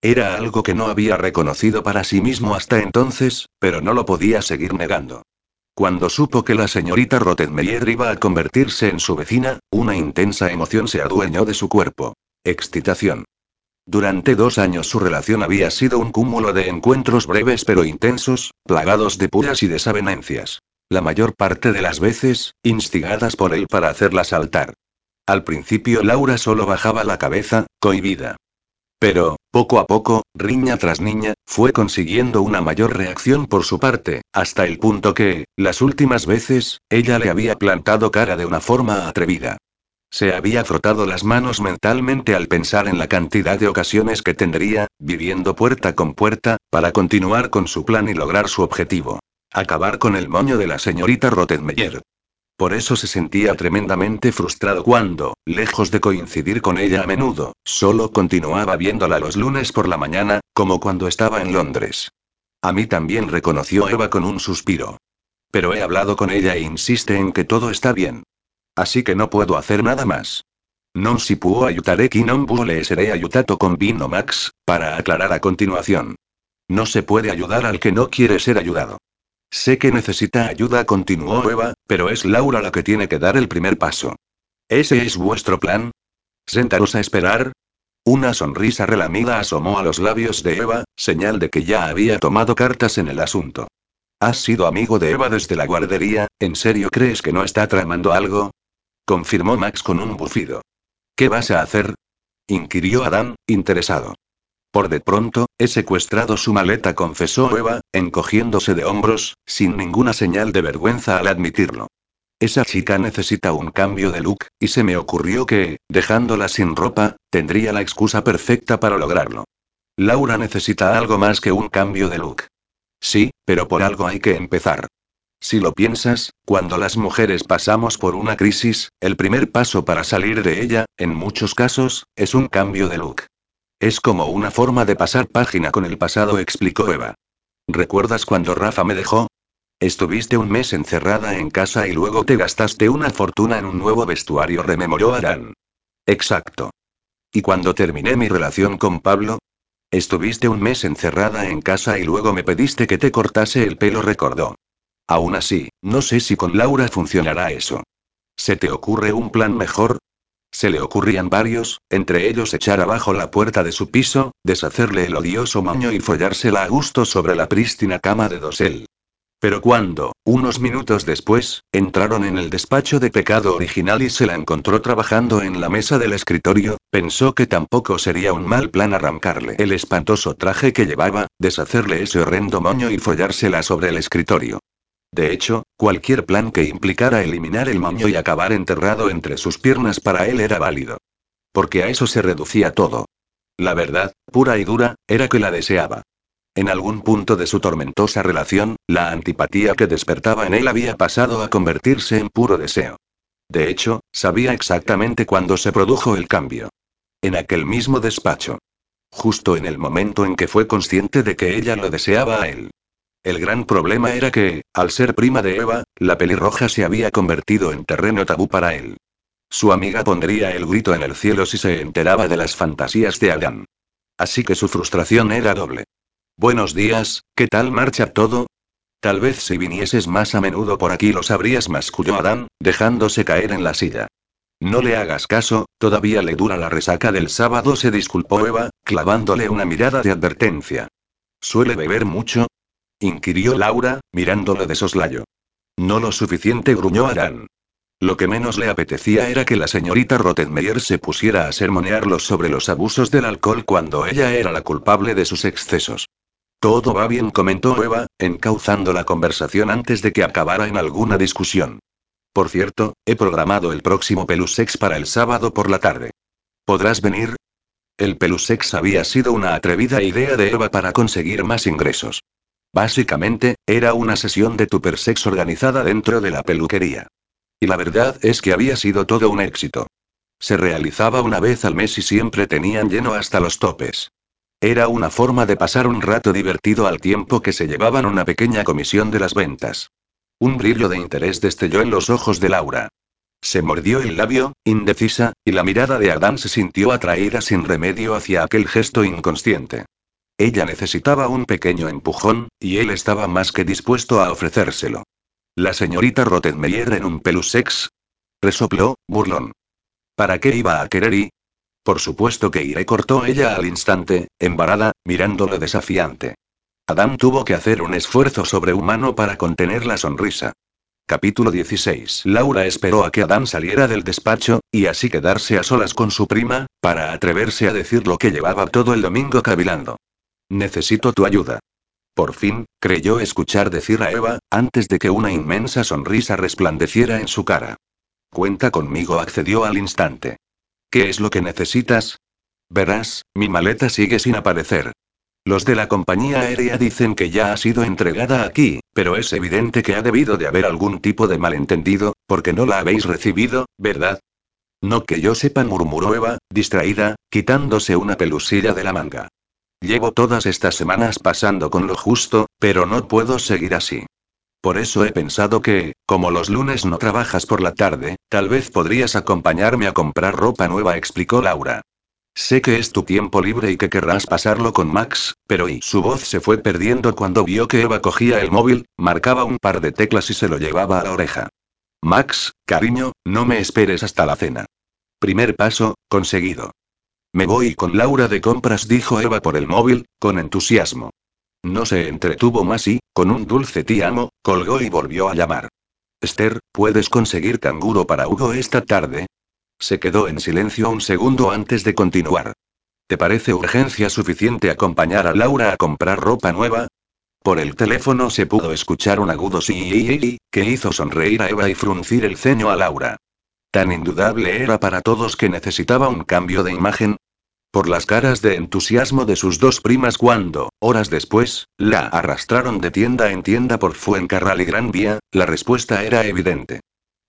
Era algo que no había reconocido para sí mismo hasta entonces, pero no lo podía seguir negando. Cuando supo que la señorita Rottenmeier iba a convertirse en su vecina, una intensa emoción se adueñó de su cuerpo. Excitación. Durante dos años su relación había sido un cúmulo de encuentros breves pero intensos, plagados de puras y desavenencias. La mayor parte de las veces, instigadas por él para hacerla saltar. Al principio Laura solo bajaba la cabeza, cohibida. Pero, poco a poco, riña tras niña, fue consiguiendo una mayor reacción por su parte, hasta el punto que, las últimas veces, ella le había plantado cara de una forma atrevida. Se había frotado las manos mentalmente al pensar en la cantidad de ocasiones que tendría, viviendo puerta con puerta, para continuar con su plan y lograr su objetivo. Acabar con el moño de la señorita Rottenmeier. Por eso se sentía tremendamente frustrado cuando, lejos de coincidir con ella a menudo, solo continuaba viéndola los lunes por la mañana, como cuando estaba en Londres. A mí también reconoció Eva con un suspiro. Pero he hablado con ella e insiste en que todo está bien. Así que no puedo hacer nada más. Non si può aiutare chi non vuole essere aiutato con vino Max, para aclarar a continuación. No se puede ayudar al que no quiere ser ayudado. Sé que necesita ayuda, continuó Eva, pero es Laura la que tiene que dar el primer paso. ¿Ese es vuestro plan? ¿Sentaros a esperar? Una sonrisa relamida asomó a los labios de Eva, señal de que ya había tomado cartas en el asunto. ¿Has sido amigo de Eva desde la guardería? ¿En serio crees que no está tramando algo? Confirmó Max con un bufido. ¿Qué vas a hacer? inquirió Adán, interesado. Por de pronto, he secuestrado su maleta, confesó Eva, encogiéndose de hombros, sin ninguna señal de vergüenza al admitirlo. Esa chica necesita un cambio de look, y se me ocurrió que, dejándola sin ropa, tendría la excusa perfecta para lograrlo. Laura necesita algo más que un cambio de look. Sí, pero por algo hay que empezar. Si lo piensas, cuando las mujeres pasamos por una crisis, el primer paso para salir de ella, en muchos casos, es un cambio de look. Es como una forma de pasar página con el pasado, explicó Eva. ¿Recuerdas cuando Rafa me dejó? Estuviste un mes encerrada en casa y luego te gastaste una fortuna en un nuevo vestuario, rememoró Arán. Exacto. ¿Y cuando terminé mi relación con Pablo? Estuviste un mes encerrada en casa y luego me pediste que te cortase el pelo, recordó. Aún así, no sé si con Laura funcionará eso. ¿Se te ocurre un plan mejor? Se le ocurrían varios, entre ellos echar abajo la puerta de su piso, deshacerle el odioso moño y follársela a gusto sobre la prístina cama de dosel. Pero cuando, unos minutos después, entraron en el despacho de pecado original y se la encontró trabajando en la mesa del escritorio, pensó que tampoco sería un mal plan arrancarle el espantoso traje que llevaba, deshacerle ese horrendo moño y follársela sobre el escritorio. De hecho, cualquier plan que implicara eliminar el moño y acabar enterrado entre sus piernas para él era válido. Porque a eso se reducía todo. La verdad, pura y dura, era que la deseaba. En algún punto de su tormentosa relación, la antipatía que despertaba en él había pasado a convertirse en puro deseo. De hecho, sabía exactamente cuándo se produjo el cambio. En aquel mismo despacho. Justo en el momento en que fue consciente de que ella lo deseaba a él. El gran problema era que, al ser prima de Eva, la pelirroja se había convertido en terreno tabú para él. Su amiga pondría el grito en el cielo si se enteraba de las fantasías de Adán. Así que su frustración era doble. Buenos días, ¿qué tal marcha todo? Tal vez si vinieses más a menudo por aquí lo sabrías, masculló Adán, dejándose caer en la silla. No le hagas caso, todavía le dura la resaca del sábado, se disculpó Eva, clavándole una mirada de advertencia. ¿Suele beber mucho? Inquirió Laura, mirándolo de soslayo. No lo suficiente, gruñó Adán. Lo que menos le apetecía era que la señorita Rottenmeier se pusiera a sermonearlos sobre los abusos del alcohol cuando ella era la culpable de sus excesos. Todo va bien, comentó Eva, encauzando la conversación antes de que acabara en alguna discusión. Por cierto, he programado el próximo Pelusex para el sábado por la tarde. ¿Podrás venir? El Pelusex había sido una atrevida idea de Eva para conseguir más ingresos. Básicamente, era una sesión de tupersex organizada dentro de la peluquería. Y la verdad es que había sido todo un éxito. Se realizaba una vez al mes y siempre tenían lleno hasta los topes. Era una forma de pasar un rato divertido al tiempo que se llevaban una pequeña comisión de las ventas. Un brillo de interés destelló en los ojos de Laura. Se mordió el labio, indecisa, y la mirada de Adán se sintió atraída sin remedio hacia aquel gesto inconsciente. Ella necesitaba un pequeño empujón, y él estaba más que dispuesto a ofrecérselo. La señorita Rottenmeier en un pelusex. Resopló, burlón. ¿Para qué iba a querer y? Por supuesto que iré, cortó ella al instante, embarada, mirándolo desafiante. Adam tuvo que hacer un esfuerzo sobrehumano para contener la sonrisa. Capítulo 16. Laura esperó a que Adam saliera del despacho, y así quedarse a solas con su prima, para atreverse a decir lo que llevaba todo el domingo cavilando. Necesito tu ayuda. Por fin, creyó escuchar decir a Eva, antes de que una inmensa sonrisa resplandeciera en su cara. Cuenta conmigo, accedió al instante. ¿Qué es lo que necesitas? Verás, mi maleta sigue sin aparecer. Los de la compañía aérea dicen que ya ha sido entregada aquí, pero es evidente que ha debido de haber algún tipo de malentendido, porque no la habéis recibido, ¿verdad? No que yo sepa, murmuró Eva, distraída, quitándose una pelusilla de la manga. Llevo todas estas semanas pasando con lo justo, pero no puedo seguir así. Por eso he pensado que, como los lunes no trabajas por la tarde, tal vez podrías acompañarme a comprar ropa nueva, explicó Laura. Sé que es tu tiempo libre y que querrás pasarlo con Max, pero y su voz se fue perdiendo cuando vio que Eva cogía el móvil, marcaba un par de teclas y se lo llevaba a la oreja. Max, cariño, no me esperes hasta la cena. Primer paso, conseguido. Me voy con Laura de compras, dijo Eva por el móvil, con entusiasmo. No se entretuvo más y, con un dulce te amo, colgó y volvió a llamar. Esther, ¿puedes conseguir canguro para Hugo esta tarde? Se quedó en silencio un segundo antes de continuar. ¿Te parece urgencia suficiente acompañar a Laura a comprar ropa nueva? Por el teléfono se pudo escuchar un agudo sí que hizo sonreír a Eva y fruncir el ceño a Laura. Tan indudable era para todos que necesitaba un cambio de imagen. Por las caras de entusiasmo de sus dos primas cuando, horas después, la arrastraron de tienda en tienda por Fuencarral y Gran Vía, la respuesta era evidente.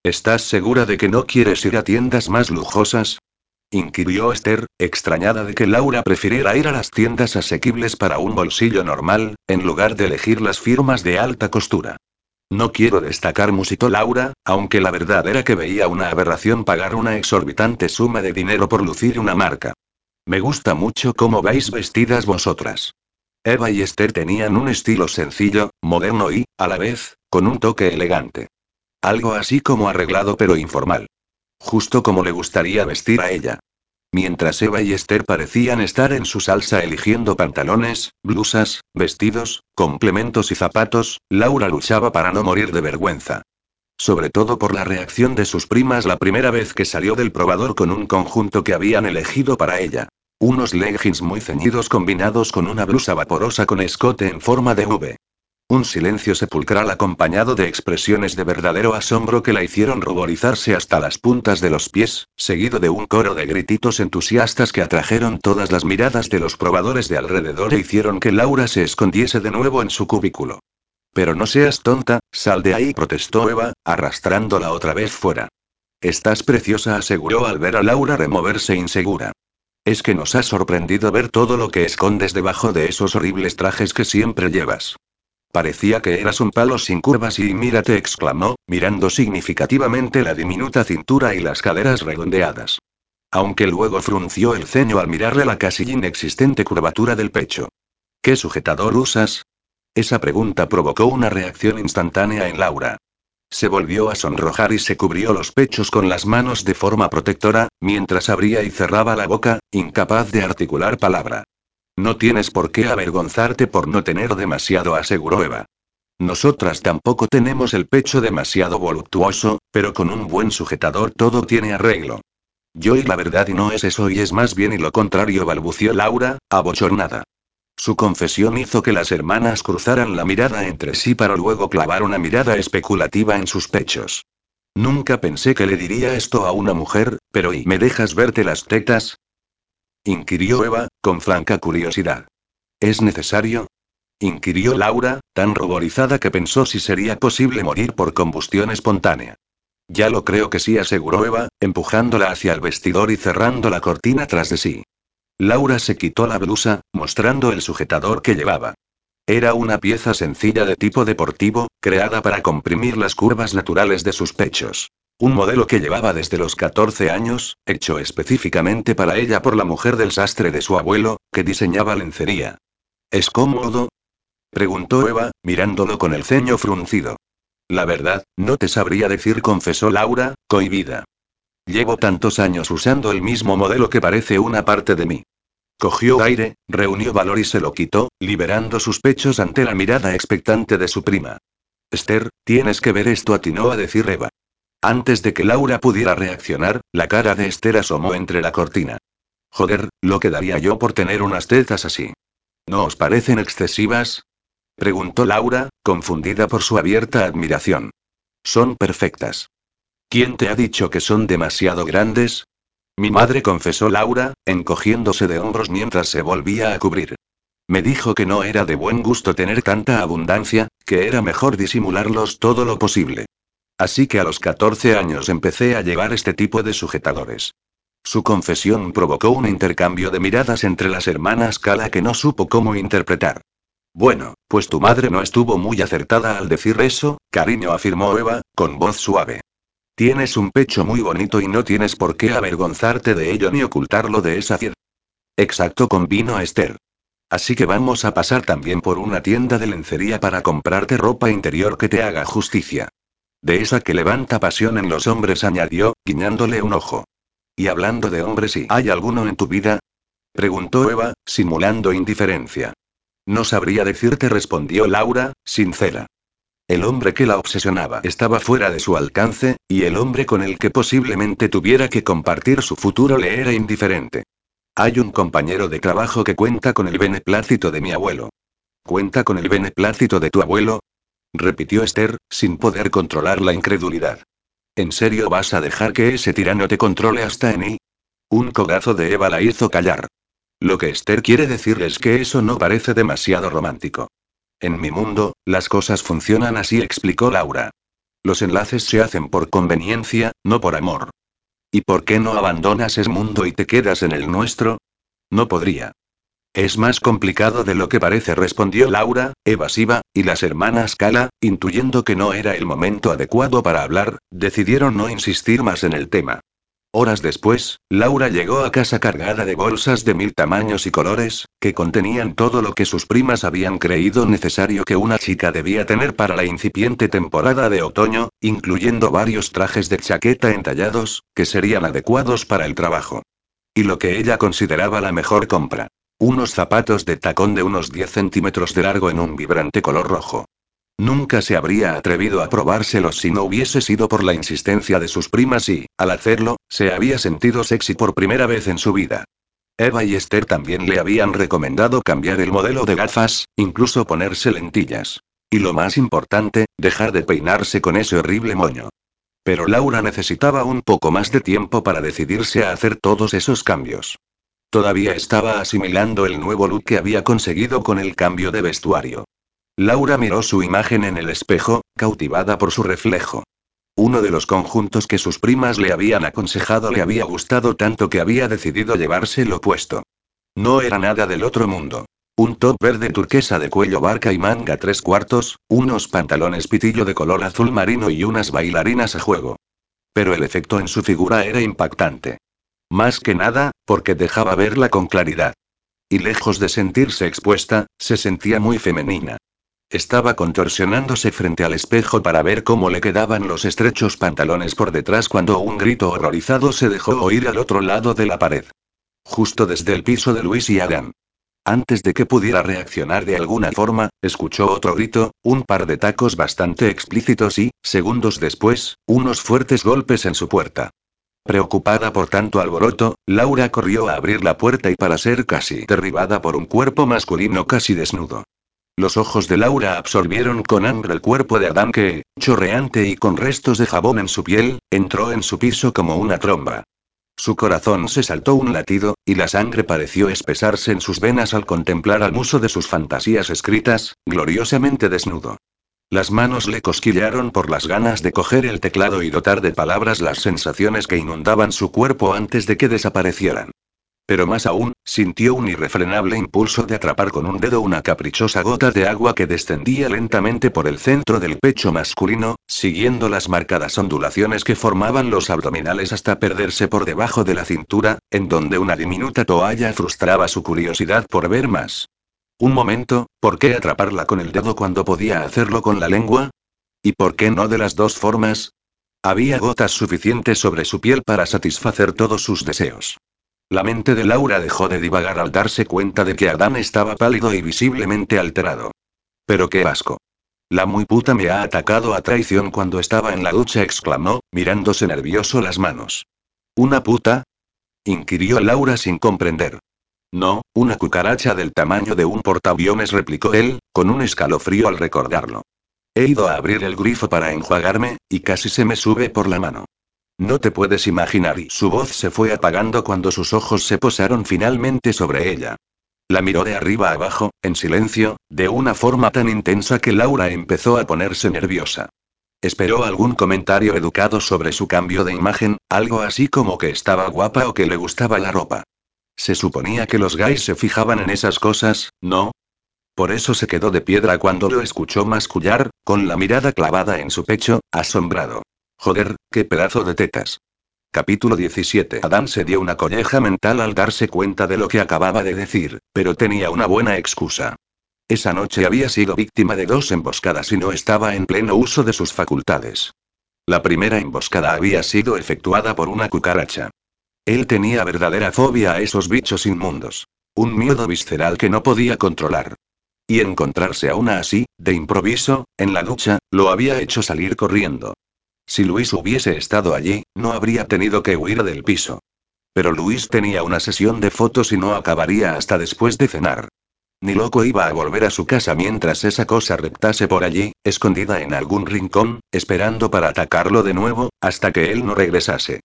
¿Estás segura de que no quieres ir a tiendas más lujosas? inquirió Esther, extrañada de que Laura prefiriera ir a las tiendas asequibles para un bolsillo normal, en lugar de elegir las firmas de alta costura. No quiero destacar, musitó Laura, aunque la verdad era que veía una aberración pagar una exorbitante suma de dinero por lucir una marca. Me gusta mucho cómo vais vestidas vosotras. Eva y Esther tenían un estilo sencillo, moderno y, a la vez, con un toque elegante. Algo así como arreglado pero informal. Justo como le gustaría vestir a ella. Mientras Eva y Esther parecían estar en su salsa eligiendo pantalones, blusas, vestidos, complementos y zapatos, Laura luchaba para no morir de vergüenza. Sobre todo por la reacción de sus primas la primera vez que salió del probador con un conjunto que habían elegido para ella. Unos leggings muy ceñidos combinados con una blusa vaporosa con escote en forma de V. Un silencio sepulcral acompañado de expresiones de verdadero asombro que la hicieron ruborizarse hasta las puntas de los pies, seguido de un coro de grititos entusiastas que atrajeron todas las miradas de los probadores de alrededor e hicieron que Laura se escondiese de nuevo en su cubículo. Pero no seas tonta, sal de ahí, protestó Eva, arrastrándola otra vez fuera. Estás preciosa, aseguró al ver a Laura removerse insegura. Es que nos ha sorprendido ver todo lo que escondes debajo de esos horribles trajes que siempre llevas. Parecía que eras un palo sin curvas y mírate, exclamó, mirando significativamente la diminuta cintura y las caderas redondeadas. Aunque luego frunció el ceño al mirarle la casi inexistente curvatura del pecho. ¿Qué sujetador usas? Esa pregunta provocó una reacción instantánea en Laura. Se volvió a sonrojar y se cubrió los pechos con las manos de forma protectora, mientras abría y cerraba la boca, incapaz de articular palabra. No tienes por qué avergonzarte por no tener demasiado, aseguró Eva. Nosotras tampoco tenemos el pecho demasiado voluptuoso, pero con un buen sujetador todo tiene arreglo. Yo y la verdad y no es eso y es más bien y lo contrario, balbució Laura, abochornada. Su confesión hizo que las hermanas cruzaran la mirada entre sí para luego clavar una mirada especulativa en sus pechos. Nunca pensé que le diría esto a una mujer, pero ¿y me dejas verte las tetas? Inquirió Eva, con franca curiosidad. ¿Es necesario? inquirió Laura, tan ruborizada que pensó si sería posible morir por combustión espontánea. Ya lo creo que sí, aseguró Eva, empujándola hacia el vestidor y cerrando la cortina tras de sí. Laura se quitó la blusa, mostrando el sujetador que llevaba. Era una pieza sencilla de tipo deportivo, creada para comprimir las curvas naturales de sus pechos. Un modelo que llevaba desde los 14 años, hecho específicamente para ella por la mujer del sastre de su abuelo, que diseñaba lencería. ¿Es cómodo? preguntó Eva, mirándolo con el ceño fruncido. La verdad, no te sabría decir, confesó Laura, cohibida. Llevo tantos años usando el mismo modelo que parece una parte de mí. Cogió aire, reunió valor y se lo quitó, liberando sus pechos ante la mirada expectante de su prima. Esther, tienes que ver esto, atinó a decir Eva. Antes de que Laura pudiera reaccionar, la cara de Esther asomó entre la cortina. Joder, lo que daría yo por tener unas tetas así. ¿No os parecen excesivas? preguntó Laura, confundida por su abierta admiración. Son perfectas. ¿Quién te ha dicho que son demasiado grandes? Mi madre confesó Laura, encogiéndose de hombros mientras se volvía a cubrir. Me dijo que no era de buen gusto tener tanta abundancia, que era mejor disimularlos todo lo posible. Así que a los 14 años empecé a llevar este tipo de sujetadores. Su confesión provocó un intercambio de miradas entre las hermanas Kala que no supo cómo interpretar. Bueno, pues tu madre no estuvo muy acertada al decir eso, cariño, afirmó Eva, con voz suave. Tienes un pecho muy bonito y no tienes por qué avergonzarte de ello ni ocultarlo de esa ciudad. Exacto, convino Esther. Así que vamos a pasar también por una tienda de lencería para comprarte ropa interior que te haga justicia. De esa que levanta pasión en los hombres, añadió, guiñándole un ojo. Y hablando de hombres, ¿y hay alguno en tu vida? preguntó Eva, simulando indiferencia. No sabría decirte, respondió Laura, sincera. El hombre que la obsesionaba estaba fuera de su alcance, y el hombre con el que posiblemente tuviera que compartir su futuro le era indiferente. Hay un compañero de trabajo que cuenta con el beneplácito de mi abuelo. ¿Cuenta con el beneplácito de tu abuelo? Repitió Esther, sin poder controlar la incredulidad. ¿En serio vas a dejar que ese tirano te controle hasta en él? Un cogazo de Eva la hizo callar. Lo que Esther quiere decir es que eso no parece demasiado romántico. En mi mundo, las cosas funcionan así, explicó Laura. Los enlaces se hacen por conveniencia, no por amor. ¿Y por qué no abandonas ese mundo y te quedas en el nuestro? No podría. Es más complicado de lo que parece, respondió Laura, evasiva, y las hermanas Kala, intuyendo que no era el momento adecuado para hablar, decidieron no insistir más en el tema. Horas después, Laura llegó a casa cargada de bolsas de mil tamaños y colores, que contenían todo lo que sus primas habían creído necesario que una chica debía tener para la incipiente temporada de otoño, incluyendo varios trajes de chaqueta entallados, que serían adecuados para el trabajo. Y lo que ella consideraba la mejor compra. Unos zapatos de tacón de unos 10 centímetros de largo en un vibrante color rojo. Nunca se habría atrevido a probárselos si no hubiese sido por la insistencia de sus primas y, al hacerlo, se había sentido sexy por primera vez en su vida. Eva y Esther también le habían recomendado cambiar el modelo de gafas, incluso ponerse lentillas. Y lo más importante, dejar de peinarse con ese horrible moño. Pero Laura necesitaba un poco más de tiempo para decidirse a hacer todos esos cambios. Todavía estaba asimilando el nuevo look que había conseguido con el cambio de vestuario. Laura miró su imagen en el espejo, cautivada por su reflejo. Uno de los conjuntos que sus primas le habían aconsejado le había gustado tanto que había decidido llevárselo puesto. No era nada del otro mundo. Un top verde turquesa de cuello barca y manga tres cuartos, unos pantalones pitillo de color azul marino y unas bailarinas a juego. Pero el efecto en su figura era impactante. Más que nada, porque dejaba verla con claridad. Y lejos de sentirse expuesta, se sentía muy femenina. Estaba contorsionándose frente al espejo para ver cómo le quedaban los estrechos pantalones por detrás cuando un grito horrorizado se dejó oír al otro lado de la pared. Justo desde el piso de Luis y Adam. Antes de que pudiera reaccionar de alguna forma, escuchó otro grito, un par de tacos bastante explícitos y, segundos después, unos fuertes golpes en su puerta. Preocupada por tanto alboroto, Laura corrió a abrir la puerta y para ser casi derribada por un cuerpo masculino casi desnudo. Los ojos de Laura absorbieron con hambre el cuerpo de Adán que, chorreante y con restos de jabón en su piel, entró en su piso como una tromba. Su corazón se saltó un latido, y la sangre pareció espesarse en sus venas al contemplar al muso de sus fantasías escritas, gloriosamente desnudo. Las manos le cosquillaron por las ganas de coger el teclado y dotar de palabras las sensaciones que inundaban su cuerpo antes de que desaparecieran. Pero más aún, sintió un irrefrenable impulso de atrapar con un dedo una caprichosa gota de agua que descendía lentamente por el centro del pecho masculino, siguiendo las marcadas ondulaciones que formaban los abdominales hasta perderse por debajo de la cintura, en donde una diminuta toalla frustraba su curiosidad por ver más. Un momento, ¿por qué atraparla con el dedo cuando podía hacerlo con la lengua? ¿Y por qué no de las dos formas? Había gotas suficientes sobre su piel para satisfacer todos sus deseos. La mente de Laura dejó de divagar al darse cuenta de que Adán estaba pálido y visiblemente alterado. Pero qué asco. La muy puta me ha atacado a traición cuando estaba en la ducha, exclamó, mirándose nervioso las manos. ¿Una puta? inquirió Laura sin comprender. No, una cucaracha del tamaño de un portaaviones, replicó él, con un escalofrío al recordarlo. He ido a abrir el grifo para enjuagarme, y casi se me sube por la mano. No te puedes imaginar y su voz se fue apagando cuando sus ojos se posaron finalmente sobre ella. La miró de arriba abajo, en silencio, de una forma tan intensa que Laura empezó a ponerse nerviosa. Esperó algún comentario educado sobre su cambio de imagen, algo así como que estaba guapa o que le gustaba la ropa. Se suponía que los gays se fijaban en esas cosas, ¿no? Por eso se quedó de piedra cuando lo escuchó mascullar, con la mirada clavada en su pecho, asombrado. Joder, qué pedazo de tetas. Capítulo 17. Adam se dio una colleja mental al darse cuenta de lo que acababa de decir, pero tenía una buena excusa. Esa noche había sido víctima de dos emboscadas y no estaba en pleno uso de sus facultades. La primera emboscada había sido efectuada por una cucaracha. Él tenía verdadera fobia a esos bichos inmundos. Un miedo visceral que no podía controlar. Y encontrarse aún así, de improviso, en la ducha, lo había hecho salir corriendo. Si Luis hubiese estado allí, no habría tenido que huir del piso. Pero Luis tenía una sesión de fotos y no acabaría hasta después de cenar. Ni loco iba a volver a su casa mientras esa cosa reptase por allí, escondida en algún rincón, esperando para atacarlo de nuevo, hasta que él no regresase.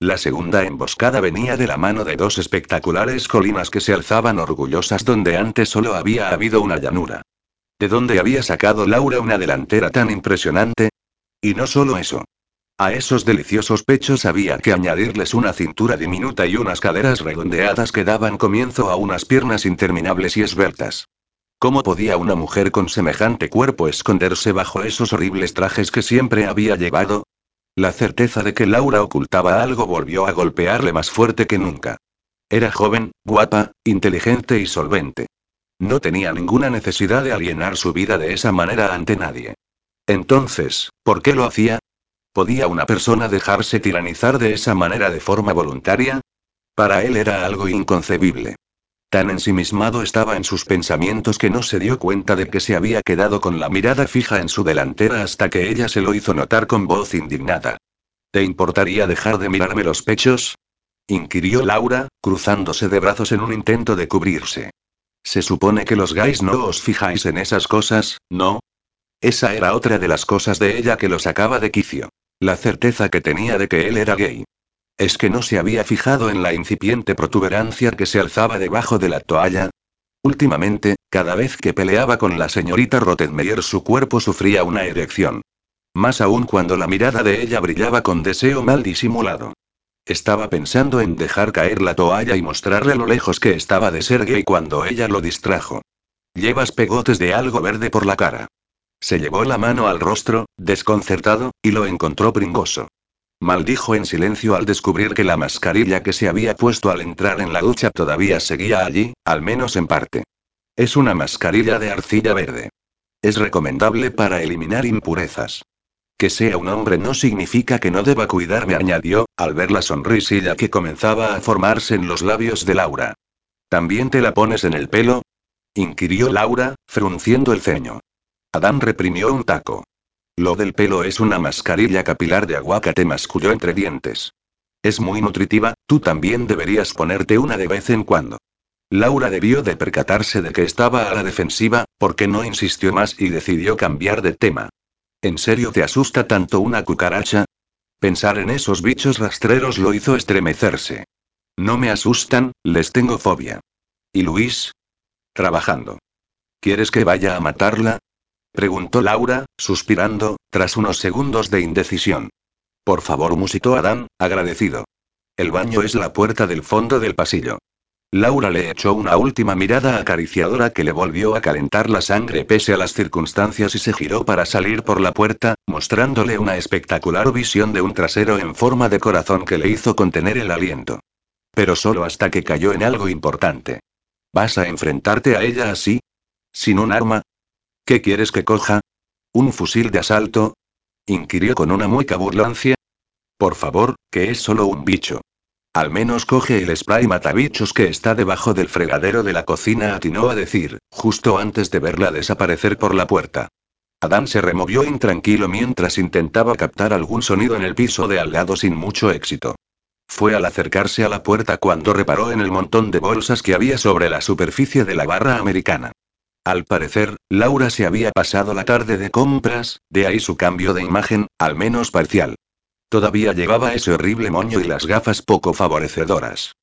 La segunda emboscada venía de la mano de dos espectaculares colinas que se alzaban orgullosas donde antes solo había habido una llanura. ¿De dónde había sacado Laura una delantera tan impresionante? Y no solo eso. A esos deliciosos pechos había que añadirles una cintura diminuta y unas caderas redondeadas que daban comienzo a unas piernas interminables y esbeltas. ¿Cómo podía una mujer con semejante cuerpo esconderse bajo esos horribles trajes que siempre había llevado? La certeza de que Laura ocultaba algo volvió a golpearle más fuerte que nunca. Era joven, guapa, inteligente y solvente. No tenía ninguna necesidad de alienar su vida de esa manera ante nadie. Entonces, ¿por qué lo hacía? ¿Podía una persona dejarse tiranizar de esa manera de forma voluntaria? Para él era algo inconcebible. Tan ensimismado estaba en sus pensamientos que no se dio cuenta de que se había quedado con la mirada fija en su delantera hasta que ella se lo hizo notar con voz indignada. ¿Te importaría dejar de mirarme los pechos? inquirió Laura, cruzándose de brazos en un intento de cubrirse. Se supone que los gays no os fijáis en esas cosas, ¿no? Esa era otra de las cosas de ella que lo sacaba de quicio. La certeza que tenía de que él era gay. ¿Es que no se había fijado en la incipiente protuberancia que se alzaba debajo de la toalla? Últimamente, cada vez que peleaba con la señorita Rottenmeier su cuerpo sufría una erección. Más aún cuando la mirada de ella brillaba con deseo mal disimulado. Estaba pensando en dejar caer la toalla y mostrarle lo lejos que estaba de ser gay cuando ella lo distrajo. Llevas pegotes de algo verde por la cara. Se llevó la mano al rostro, desconcertado, y lo encontró pringoso. Maldijo en silencio al descubrir que la mascarilla que se había puesto al entrar en la ducha todavía seguía allí, al menos en parte. Es una mascarilla de arcilla verde. Es recomendable para eliminar impurezas. Que sea un hombre no significa que no deba cuidarme, añadió, al ver la sonrisilla que comenzaba a formarse en los labios de Laura. ¿También te la pones en el pelo? inquirió Laura, frunciendo el ceño. Adán reprimió un taco. Lo del pelo es una mascarilla capilar de aguacate, masculló entre dientes. Es muy nutritiva, tú también deberías ponerte una de vez en cuando. Laura debió de percatarse de que estaba a la defensiva, porque no insistió más y decidió cambiar de tema. ¿En serio te asusta tanto una cucaracha? Pensar en esos bichos rastreros lo hizo estremecerse. No me asustan, les tengo fobia. ¿Y Luis? Trabajando. ¿Quieres que vaya a matarla? Preguntó Laura, suspirando, tras unos segundos de indecisión. Por favor, musitó Adán, agradecido. El baño es la puerta del fondo del pasillo. Laura le echó una última mirada acariciadora que le volvió a calentar la sangre pese a las circunstancias y se giró para salir por la puerta, mostrándole una espectacular visión de un trasero en forma de corazón que le hizo contener el aliento. Pero solo hasta que cayó en algo importante. ¿Vas a enfrentarte a ella así? ¿Sin un arma? ¿Qué quieres que coja? ¿Un fusil de asalto? inquirió con una mueca burlancia. Por favor, que es solo un bicho. Al menos coge el spray matabichos que está debajo del fregadero de la cocina, atinó a decir, justo antes de verla desaparecer por la puerta. Adán se removió intranquilo mientras intentaba captar algún sonido en el piso de al lado sin mucho éxito. Fue al acercarse a la puerta cuando reparó en el montón de bolsas que había sobre la superficie de la barra americana. Al parecer, Laura se había pasado la tarde de compras, de ahí su cambio de imagen, al menos parcial. Todavía llevaba ese horrible moño y las gafas poco favorecedoras.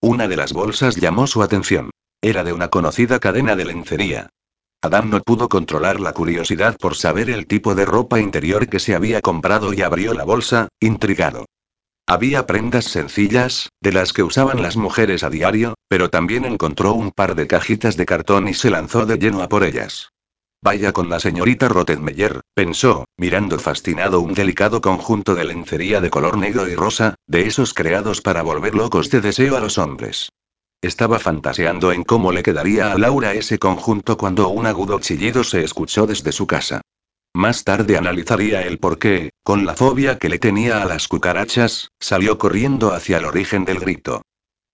Una de las bolsas llamó su atención. Era de una conocida cadena de lencería. Adam no pudo controlar la curiosidad por saber el tipo de ropa interior que se había comprado y abrió la bolsa, intrigado. Había prendas sencillas, de las que usaban las mujeres a diario, pero también encontró un par de cajitas de cartón y se lanzó de lleno a por ellas. Vaya con la señorita Rottenmeier, pensó, mirando fascinado un delicado conjunto de lencería de color negro y rosa, de esos creados para volver locos de deseo a los hombres. Estaba fantaseando en cómo le quedaría a Laura ese conjunto cuando un agudo chillido se escuchó desde su casa. Más tarde analizaría el por qué, con la fobia que le tenía a las cucarachas, salió corriendo hacia el origen del grito.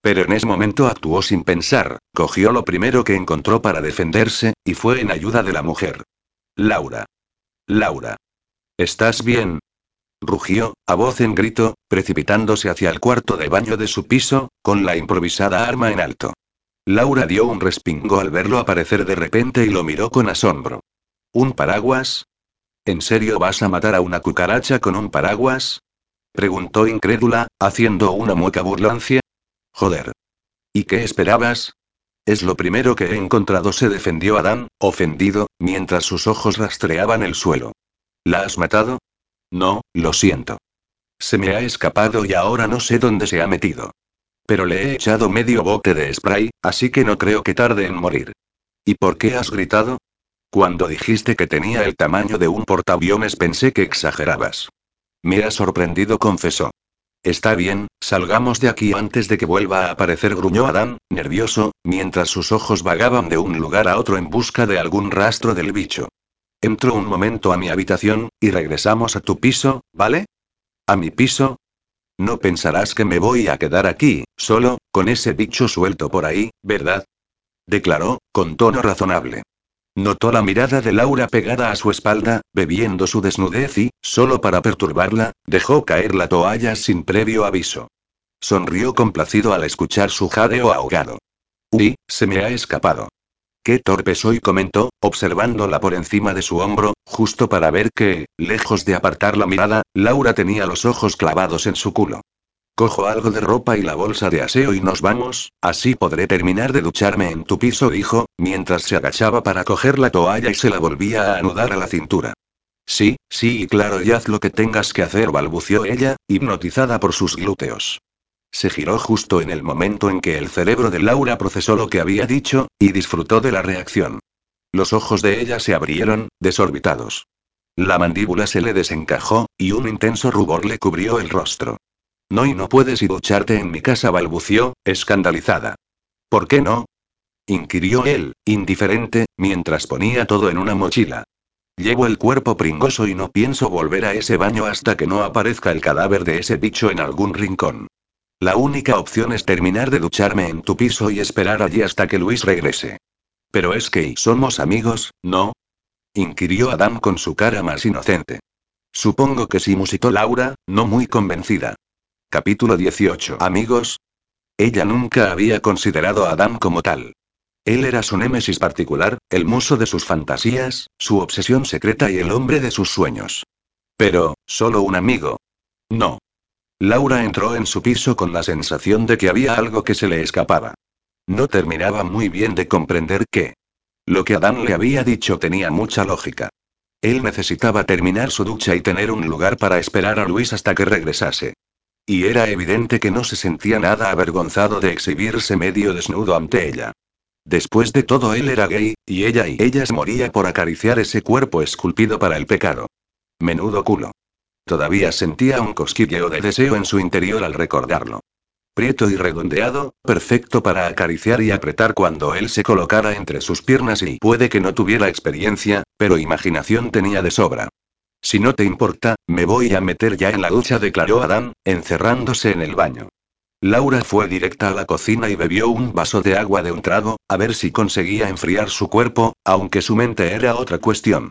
Pero en ese momento actuó sin pensar, cogió lo primero que encontró para defenderse, y fue en ayuda de la mujer. Laura. Laura. ¿Estás bien? Rugió, a voz en grito, precipitándose hacia el cuarto de baño de su piso, con la improvisada arma en alto. Laura dio un respingo al verlo aparecer de repente y lo miró con asombro. ¿Un paraguas? ¿En serio vas a matar a una cucaracha con un paraguas? Preguntó incrédula, haciendo una mueca burlancia. Joder. ¿Y qué esperabas? Es lo primero que he encontrado, se defendió Adán, ofendido, mientras sus ojos rastreaban el suelo. ¿La has matado? No, lo siento. Se me ha escapado y ahora no sé dónde se ha metido. Pero le he echado medio bote de spray, así que no creo que tarde en morir. ¿Y por qué has gritado? Cuando dijiste que tenía el tamaño de un portaaviones pensé que exagerabas. Me ha sorprendido, confesó. Está bien, salgamos de aquí antes de que vuelva a aparecer, gruñó Adán, nervioso, mientras sus ojos vagaban de un lugar a otro en busca de algún rastro del bicho. Entro un momento a mi habitación, y regresamos a tu piso, ¿vale? ¿A mi piso? No pensarás que me voy a quedar aquí, solo, con ese bicho suelto por ahí, ¿verdad? Declaró, con tono razonable. Notó la mirada de Laura pegada a su espalda, bebiendo su desnudez y, solo para perturbarla, dejó caer la toalla sin previo aviso. Sonrió complacido al escuchar su jadeo ahogado. Uy, se me ha escapado. Qué torpe soy, comentó, observándola por encima de su hombro, justo para ver que, lejos de apartar la mirada, Laura tenía los ojos clavados en su culo. Cojo algo de ropa y la bolsa de aseo y nos vamos, así podré terminar de ducharme en tu piso, dijo, mientras se agachaba para coger la toalla y se la volvía a anudar a la cintura. Sí, sí y claro y haz lo que tengas que hacer, balbució ella, hipnotizada por sus glúteos. Se giró justo en el momento en que el cerebro de Laura procesó lo que había dicho, y disfrutó de la reacción. Los ojos de ella se abrieron, desorbitados. La mandíbula se le desencajó, y un intenso rubor le cubrió el rostro. No y no puedes ir ducharte en mi casa, balbució, escandalizada. ¿Por qué no? inquirió él, indiferente, mientras ponía todo en una mochila. Llevo el cuerpo pringoso y no pienso volver a ese baño hasta que no aparezca el cadáver de ese bicho en algún rincón. La única opción es terminar de ducharme en tu piso y esperar allí hasta que Luis regrese. Pero es que somos amigos, ¿no? inquirió Adam con su cara más inocente. Supongo que sí musitó Laura, no muy convencida. Capítulo 18. Amigos. Ella nunca había considerado a Adam como tal. Él era su némesis particular, el muso de sus fantasías, su obsesión secreta y el hombre de sus sueños. Pero, solo un amigo. No. Laura entró en su piso con la sensación de que había algo que se le escapaba. No terminaba muy bien de comprender qué. Lo que Adán le había dicho tenía mucha lógica. Él necesitaba terminar su ducha y tener un lugar para esperar a Luis hasta que regresase. Y era evidente que no se sentía nada avergonzado de exhibirse medio desnudo ante ella. Después de todo él era gay, y ella y ellas moría por acariciar ese cuerpo esculpido para el pecado. Menudo culo. Todavía sentía un cosquilleo de deseo en su interior al recordarlo. Prieto y redondeado, perfecto para acariciar y apretar cuando él se colocara entre sus piernas y puede que no tuviera experiencia, pero imaginación tenía de sobra. Si no te importa, me voy a meter ya en la ducha, declaró Adán, encerrándose en el baño. Laura fue directa a la cocina y bebió un vaso de agua de un trago, a ver si conseguía enfriar su cuerpo, aunque su mente era otra cuestión.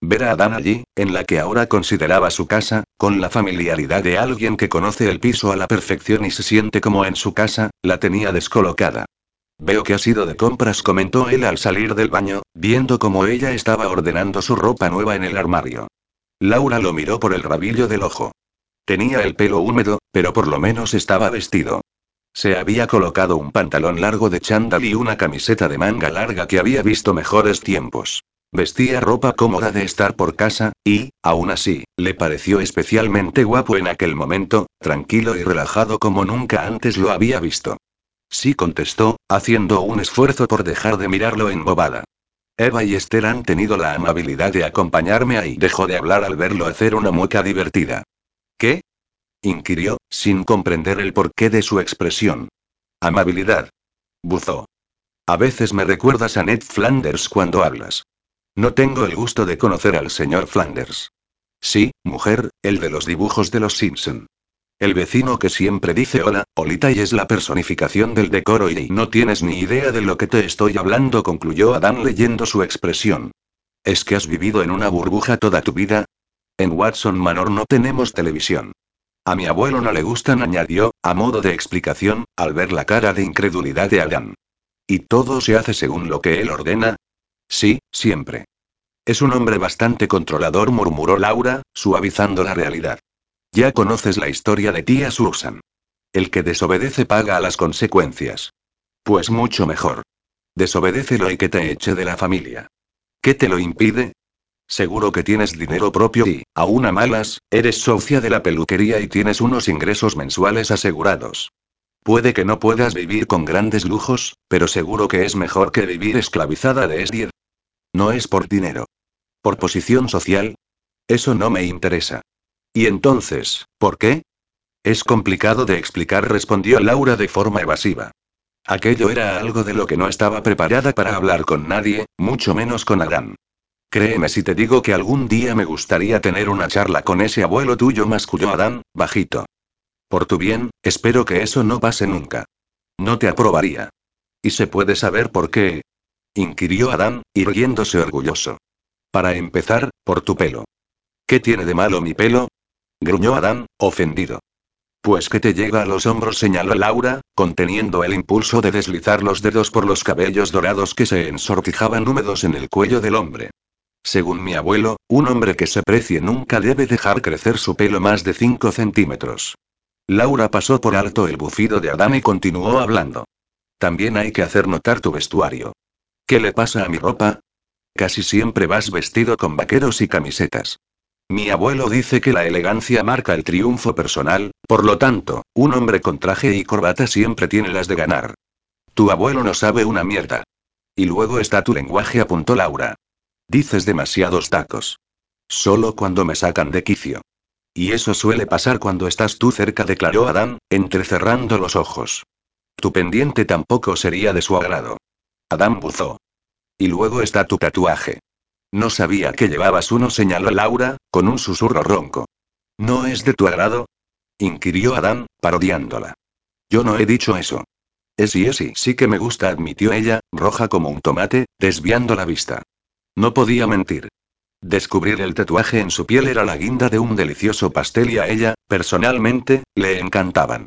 Ver a Adán allí, en la que ahora consideraba su casa, con la familiaridad de alguien que conoce el piso a la perfección y se siente como en su casa, la tenía descolocada. Veo que ha sido de compras, comentó él al salir del baño, viendo cómo ella estaba ordenando su ropa nueva en el armario. Laura lo miró por el rabillo del ojo. Tenía el pelo húmedo, pero por lo menos estaba vestido. Se había colocado un pantalón largo de chándal y una camiseta de manga larga que había visto mejores tiempos. Vestía ropa cómoda de estar por casa, y, aún así, le pareció especialmente guapo en aquel momento, tranquilo y relajado como nunca antes lo había visto. Sí contestó, haciendo un esfuerzo por dejar de mirarlo embobada. Eva y Esther han tenido la amabilidad de acompañarme ahí. Dejó de hablar al verlo hacer una mueca divertida. ¿Qué? inquirió, sin comprender el porqué de su expresión. Amabilidad. Buzó. A veces me recuerdas a Ned Flanders cuando hablas. No tengo el gusto de conocer al señor Flanders. Sí, mujer, el de los dibujos de los Simpson. El vecino que siempre dice hola, Olita y es la personificación del decoro y no tienes ni idea de lo que te estoy hablando, concluyó Adán leyendo su expresión. ¿Es que has vivido en una burbuja toda tu vida? En Watson Manor no tenemos televisión. A mi abuelo no le gustan, añadió, a modo de explicación, al ver la cara de incredulidad de Adán. ¿Y todo se hace según lo que él ordena? Sí, siempre. Es un hombre bastante controlador, murmuró Laura, suavizando la realidad. Ya conoces la historia de tía Susan. El que desobedece paga a las consecuencias. Pues mucho mejor. Desobedécelo y que te eche de la familia. ¿Qué te lo impide? Seguro que tienes dinero propio y, aún a malas, eres socia de la peluquería y tienes unos ingresos mensuales asegurados. Puede que no puedas vivir con grandes lujos, pero seguro que es mejor que vivir esclavizada de Esdier. No es por dinero. ¿Por posición social? Eso no me interesa. ¿Y entonces, por qué? Es complicado de explicar, respondió Laura de forma evasiva. Aquello era algo de lo que no estaba preparada para hablar con nadie, mucho menos con Adán. Créeme si te digo que algún día me gustaría tener una charla con ese abuelo tuyo, masculló Adán, bajito. Por tu bien, espero que eso no pase nunca. No te aprobaría. ¿Y se puede saber por qué? inquirió Adán, irguiéndose orgulloso. Para empezar, por tu pelo. ¿Qué tiene de malo mi pelo? Gruñó Adán, ofendido. Pues que te llega a los hombros, señaló Laura, conteniendo el impulso de deslizar los dedos por los cabellos dorados que se ensortijaban húmedos en el cuello del hombre. Según mi abuelo, un hombre que se precie nunca debe dejar crecer su pelo más de 5 centímetros. Laura pasó por alto el bufido de Adán y continuó hablando. También hay que hacer notar tu vestuario. ¿Qué le pasa a mi ropa? Casi siempre vas vestido con vaqueros y camisetas. Mi abuelo dice que la elegancia marca el triunfo personal, por lo tanto, un hombre con traje y corbata siempre tiene las de ganar. Tu abuelo no sabe una mierda. Y luego está tu lenguaje, apuntó Laura. Dices demasiados tacos. Solo cuando me sacan de quicio. Y eso suele pasar cuando estás tú cerca, declaró Adán, entrecerrando los ojos. Tu pendiente tampoco sería de su agrado. Adán buzó. Y luego está tu tatuaje. No sabía que llevabas uno, señaló Laura, con un susurro ronco. ¿No es de tu agrado? inquirió Adán, parodiándola. Yo no he dicho eso. Es y es y sí que me gusta, admitió ella, roja como un tomate, desviando la vista. No podía mentir. Descubrir el tatuaje en su piel era la guinda de un delicioso pastel y a ella, personalmente, le encantaban.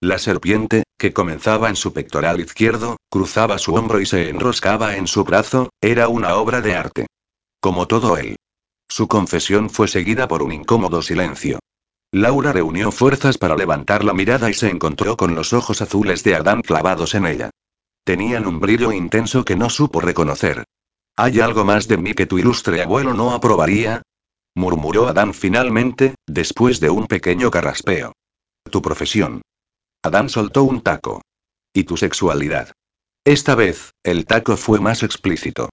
La serpiente, que comenzaba en su pectoral izquierdo, cruzaba su hombro y se enroscaba en su brazo, era una obra de arte. Como todo él. Su confesión fue seguida por un incómodo silencio. Laura reunió fuerzas para levantar la mirada y se encontró con los ojos azules de Adán clavados en ella. Tenían un brillo intenso que no supo reconocer. ¿Hay algo más de mí que tu ilustre abuelo no aprobaría? murmuró Adán finalmente, después de un pequeño carraspeo. Tu profesión. Adán soltó un taco. ¿Y tu sexualidad? Esta vez, el taco fue más explícito.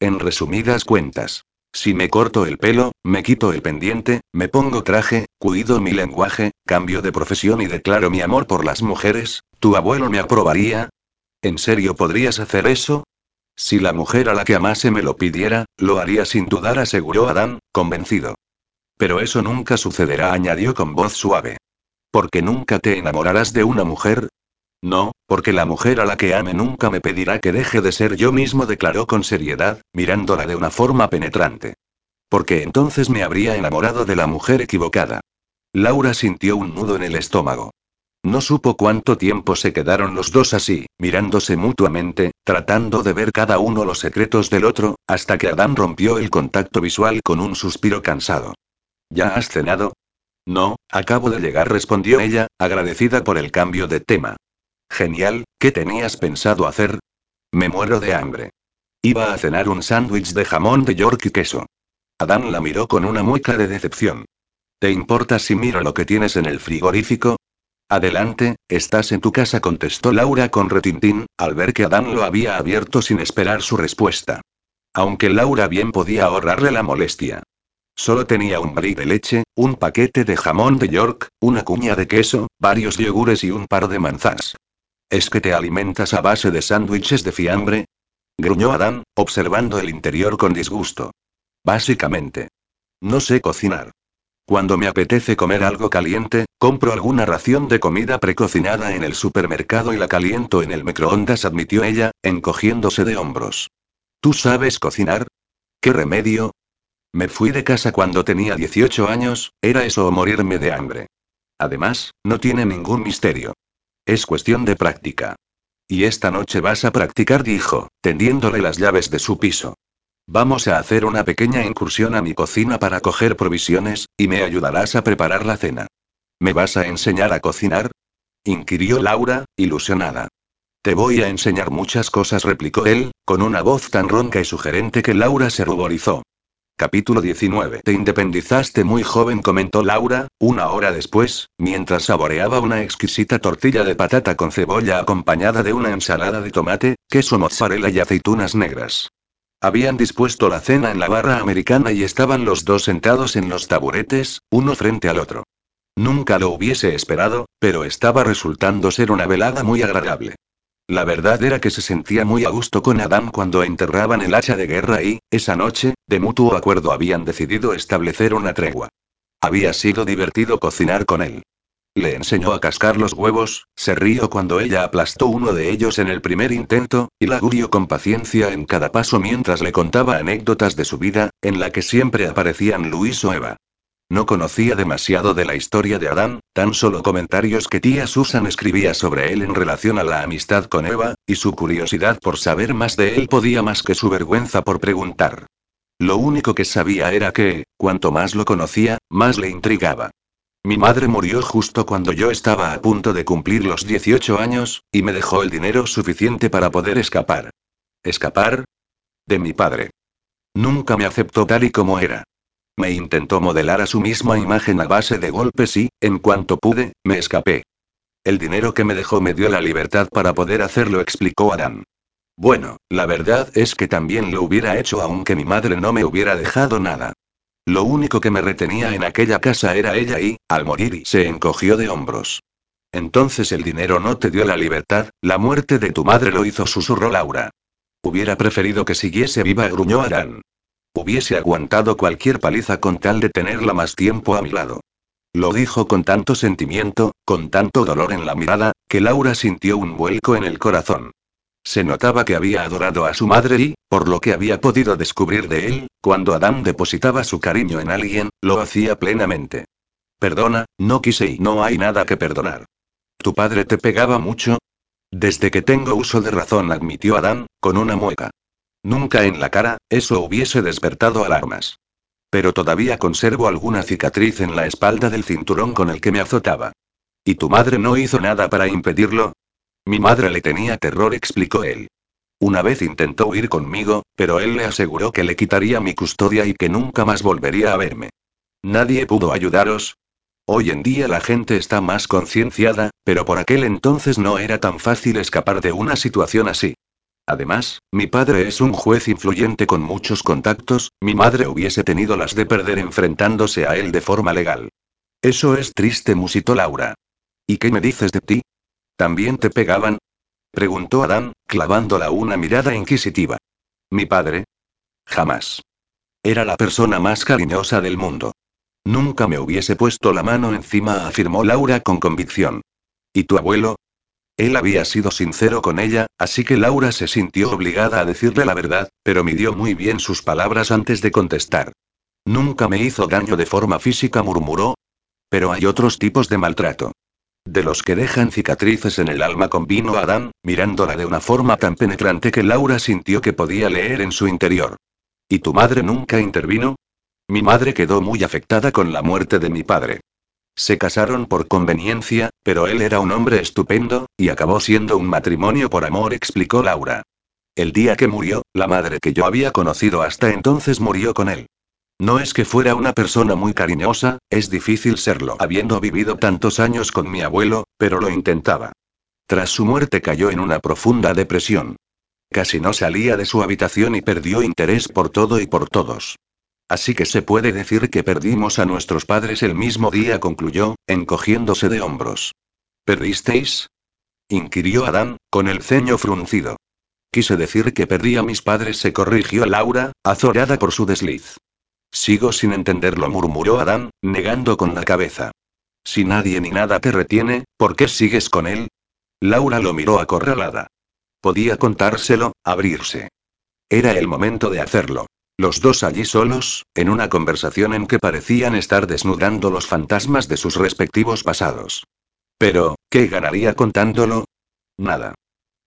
En resumidas cuentas. Si me corto el pelo, me quito el pendiente, me pongo traje, cuido mi lenguaje, cambio de profesión y declaro mi amor por las mujeres, ¿tu abuelo me aprobaría? ¿En serio podrías hacer eso? Si la mujer a la que amase me lo pidiera, lo haría sin dudar, aseguró Adán, convencido. Pero eso nunca sucederá, añadió con voz suave. Porque nunca te enamorarás de una mujer, no, porque la mujer a la que ame nunca me pedirá que deje de ser yo mismo, declaró con seriedad, mirándola de una forma penetrante. Porque entonces me habría enamorado de la mujer equivocada. Laura sintió un nudo en el estómago. No supo cuánto tiempo se quedaron los dos así, mirándose mutuamente, tratando de ver cada uno los secretos del otro, hasta que Adán rompió el contacto visual con un suspiro cansado. ¿Ya has cenado? No, acabo de llegar, respondió ella, agradecida por el cambio de tema. Genial, ¿qué tenías pensado hacer? Me muero de hambre. Iba a cenar un sándwich de jamón de York y queso. Adán la miró con una mueca de decepción. ¿Te importa si miro lo que tienes en el frigorífico? Adelante, estás en tu casa, contestó Laura con retintín, al ver que Adán lo había abierto sin esperar su respuesta. Aunque Laura bien podía ahorrarle la molestia. Solo tenía un barril de leche, un paquete de jamón de York, una cuña de queso, varios yogures y un par de manzanas. ¿Es que te alimentas a base de sándwiches de fiambre? Gruñó Adán, observando el interior con disgusto. Básicamente. No sé cocinar. Cuando me apetece comer algo caliente, compro alguna ración de comida precocinada en el supermercado y la caliento en el microondas, admitió ella, encogiéndose de hombros. ¿Tú sabes cocinar? ¿Qué remedio? Me fui de casa cuando tenía 18 años, era eso o morirme de hambre. Además, no tiene ningún misterio. Es cuestión de práctica. Y esta noche vas a practicar, dijo, tendiéndole las llaves de su piso. Vamos a hacer una pequeña incursión a mi cocina para coger provisiones, y me ayudarás a preparar la cena. ¿Me vas a enseñar a cocinar? inquirió Laura, ilusionada. Te voy a enseñar muchas cosas, replicó él, con una voz tan ronca y sugerente que Laura se ruborizó. Capítulo 19. Te independizaste muy joven, comentó Laura, una hora después, mientras saboreaba una exquisita tortilla de patata con cebolla acompañada de una ensalada de tomate, queso mozzarella y aceitunas negras. Habían dispuesto la cena en la barra americana y estaban los dos sentados en los taburetes, uno frente al otro. Nunca lo hubiese esperado, pero estaba resultando ser una velada muy agradable. La verdad era que se sentía muy a gusto con Adam cuando enterraban el hacha de guerra y, esa noche, de mutuo acuerdo habían decidido establecer una tregua. Había sido divertido cocinar con él. Le enseñó a cascar los huevos, se rió cuando ella aplastó uno de ellos en el primer intento, y la gurió con paciencia en cada paso mientras le contaba anécdotas de su vida, en la que siempre aparecían Luis o Eva. No conocía demasiado de la historia de Adán, tan solo comentarios que tía Susan escribía sobre él en relación a la amistad con Eva, y su curiosidad por saber más de él podía más que su vergüenza por preguntar. Lo único que sabía era que, cuanto más lo conocía, más le intrigaba. Mi madre murió justo cuando yo estaba a punto de cumplir los 18 años, y me dejó el dinero suficiente para poder escapar. ¿Escapar? De mi padre. Nunca me aceptó tal y como era. Me intentó modelar a su misma imagen a base de golpes y, en cuanto pude, me escapé. El dinero que me dejó me dio la libertad para poder hacerlo, explicó Adán. Bueno, la verdad es que también lo hubiera hecho aunque mi madre no me hubiera dejado nada. Lo único que me retenía en aquella casa era ella y, al morir, se encogió de hombros. Entonces el dinero no te dio la libertad, la muerte de tu madre lo hizo, susurró Laura. Hubiera preferido que siguiese viva, gruñó Adán. Hubiese aguantado cualquier paliza con tal de tenerla más tiempo a mi lado. Lo dijo con tanto sentimiento, con tanto dolor en la mirada, que Laura sintió un vuelco en el corazón. Se notaba que había adorado a su madre y, por lo que había podido descubrir de él, cuando Adán depositaba su cariño en alguien, lo hacía plenamente. Perdona, no quise y no hay nada que perdonar. ¿Tu padre te pegaba mucho? Desde que tengo uso de razón, admitió Adán, con una mueca. Nunca en la cara, eso hubiese despertado alarmas. Pero todavía conservo alguna cicatriz en la espalda del cinturón con el que me azotaba. ¿Y tu madre no hizo nada para impedirlo? Mi madre le tenía terror, explicó él. Una vez intentó huir conmigo, pero él le aseguró que le quitaría mi custodia y que nunca más volvería a verme. ¿Nadie pudo ayudaros? Hoy en día la gente está más concienciada, pero por aquel entonces no era tan fácil escapar de una situación así. Además, mi padre es un juez influyente con muchos contactos, mi madre hubiese tenido las de perder enfrentándose a él de forma legal. Eso es triste, musitó Laura. ¿Y qué me dices de ti? ¿También te pegaban? preguntó Adán, clavándola una mirada inquisitiva. ¿Mi padre? Jamás. Era la persona más cariñosa del mundo. Nunca me hubiese puesto la mano encima, afirmó Laura con convicción. ¿Y tu abuelo? Él había sido sincero con ella, así que Laura se sintió obligada a decirle la verdad, pero midió muy bien sus palabras antes de contestar. Nunca me hizo daño de forma física, murmuró. Pero hay otros tipos de maltrato. De los que dejan cicatrices en el alma, convino Adán, mirándola de una forma tan penetrante que Laura sintió que podía leer en su interior. ¿Y tu madre nunca intervino? Mi madre quedó muy afectada con la muerte de mi padre. Se casaron por conveniencia, pero él era un hombre estupendo, y acabó siendo un matrimonio por amor, explicó Laura. El día que murió, la madre que yo había conocido hasta entonces murió con él. No es que fuera una persona muy cariñosa, es difícil serlo habiendo vivido tantos años con mi abuelo, pero lo intentaba. Tras su muerte cayó en una profunda depresión. Casi no salía de su habitación y perdió interés por todo y por todos. Así que se puede decir que perdimos a nuestros padres el mismo día, concluyó, encogiéndose de hombros. ¿Perdisteis? inquirió Adán, con el ceño fruncido. Quise decir que perdí a mis padres, se corrigió Laura, azorada por su desliz. Sigo sin entenderlo, murmuró Adán, negando con la cabeza. Si nadie ni nada te retiene, ¿por qué sigues con él? Laura lo miró acorralada. Podía contárselo, abrirse. Era el momento de hacerlo. Los dos allí solos, en una conversación en que parecían estar desnudando los fantasmas de sus respectivos pasados. Pero, ¿qué ganaría contándolo? Nada.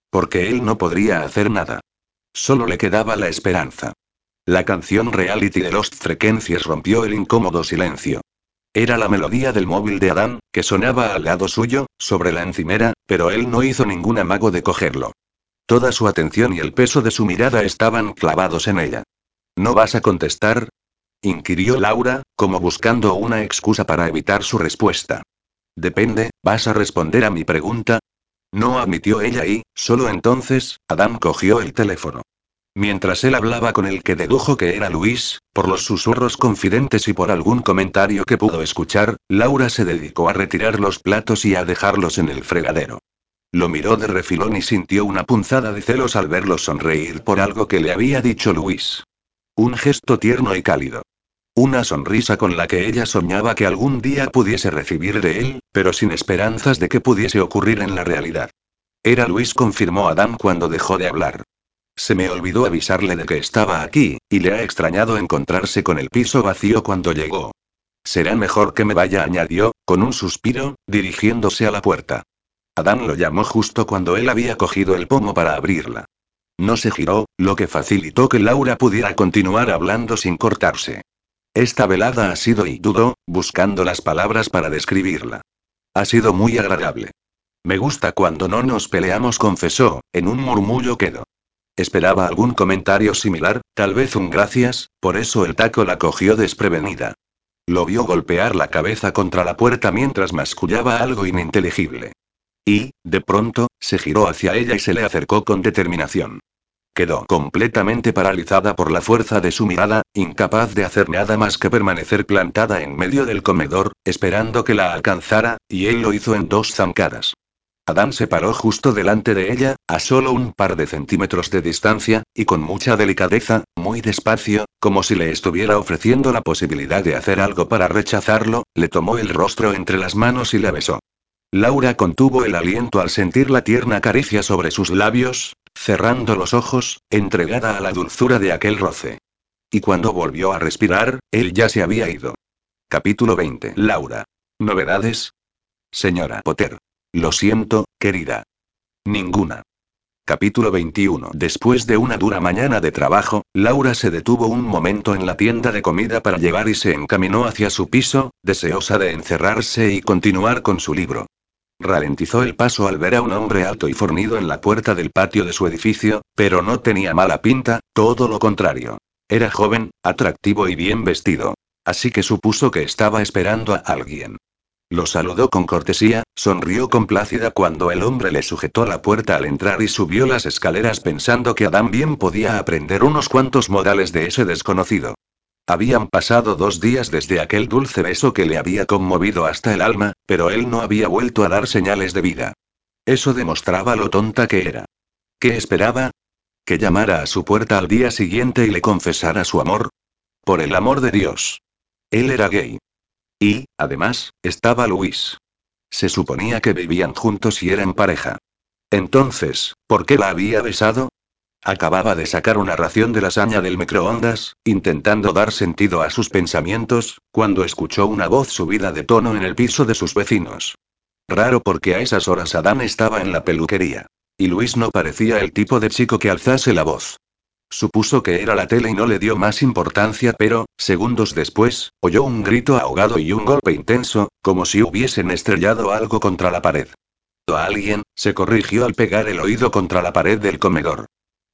Porque él no podría hacer nada. Solo le quedaba la esperanza. La canción reality de Lost Frequencies rompió el incómodo silencio. Era la melodía del móvil de Adán, que sonaba al lado suyo, sobre la encimera, pero él no hizo ningún amago de cogerlo. Toda su atención y el peso de su mirada estaban clavados en ella. ¿No vas a contestar? inquirió Laura, como buscando una excusa para evitar su respuesta. Depende, ¿vas a responder a mi pregunta? No admitió ella y, solo entonces, Adam cogió el teléfono. Mientras él hablaba con el que dedujo que era Luis, por los susurros confidentes y por algún comentario que pudo escuchar, Laura se dedicó a retirar los platos y a dejarlos en el fregadero. Lo miró de refilón y sintió una punzada de celos al verlo sonreír por algo que le había dicho Luis. Un gesto tierno y cálido. Una sonrisa con la que ella soñaba que algún día pudiese recibir de él, pero sin esperanzas de que pudiese ocurrir en la realidad. Era Luis, confirmó Adam cuando dejó de hablar. Se me olvidó avisarle de que estaba aquí, y le ha extrañado encontrarse con el piso vacío cuando llegó. Será mejor que me vaya, añadió, con un suspiro, dirigiéndose a la puerta. Adán lo llamó justo cuando él había cogido el pomo para abrirla. No se giró, lo que facilitó que Laura pudiera continuar hablando sin cortarse. Esta velada ha sido y dudó, buscando las palabras para describirla. Ha sido muy agradable. Me gusta cuando no nos peleamos, confesó, en un murmullo quedo. Esperaba algún comentario similar, tal vez un gracias, por eso el taco la cogió desprevenida. Lo vio golpear la cabeza contra la puerta mientras mascullaba algo ininteligible. Y, de pronto, se giró hacia ella y se le acercó con determinación. Quedó completamente paralizada por la fuerza de su mirada, incapaz de hacer nada más que permanecer plantada en medio del comedor, esperando que la alcanzara, y él lo hizo en dos zancadas. Adán se paró justo delante de ella, a solo un par de centímetros de distancia, y con mucha delicadeza, muy despacio, como si le estuviera ofreciendo la posibilidad de hacer algo para rechazarlo, le tomó el rostro entre las manos y la besó. Laura contuvo el aliento al sentir la tierna caricia sobre sus labios, cerrando los ojos, entregada a la dulzura de aquel roce. Y cuando volvió a respirar, él ya se había ido. Capítulo 20. Laura. ¿Novedades? Señora Potter. Lo siento, querida. Ninguna. Capítulo 21. Después de una dura mañana de trabajo, Laura se detuvo un momento en la tienda de comida para llevar y se encaminó hacia su piso, deseosa de encerrarse y continuar con su libro. Ralentizó el paso al ver a un hombre alto y fornido en la puerta del patio de su edificio, pero no tenía mala pinta, todo lo contrario. Era joven, atractivo y bien vestido. Así que supuso que estaba esperando a alguien. Lo saludó con cortesía, sonrió complácida cuando el hombre le sujetó la puerta al entrar y subió las escaleras pensando que Adán bien podía aprender unos cuantos modales de ese desconocido. Habían pasado dos días desde aquel dulce beso que le había conmovido hasta el alma, pero él no había vuelto a dar señales de vida. Eso demostraba lo tonta que era. ¿Qué esperaba? ¿Que llamara a su puerta al día siguiente y le confesara su amor? Por el amor de Dios. Él era gay. Y, además, estaba Luis. Se suponía que vivían juntos y eran pareja. Entonces, ¿por qué la había besado? Acababa de sacar una ración de lasaña del microondas, intentando dar sentido a sus pensamientos, cuando escuchó una voz subida de tono en el piso de sus vecinos. Raro porque a esas horas Adán estaba en la peluquería. Y Luis no parecía el tipo de chico que alzase la voz. Supuso que era la tele y no le dio más importancia, pero, segundos después, oyó un grito ahogado y un golpe intenso, como si hubiesen estrellado algo contra la pared. A alguien, se corrigió al pegar el oído contra la pared del comedor.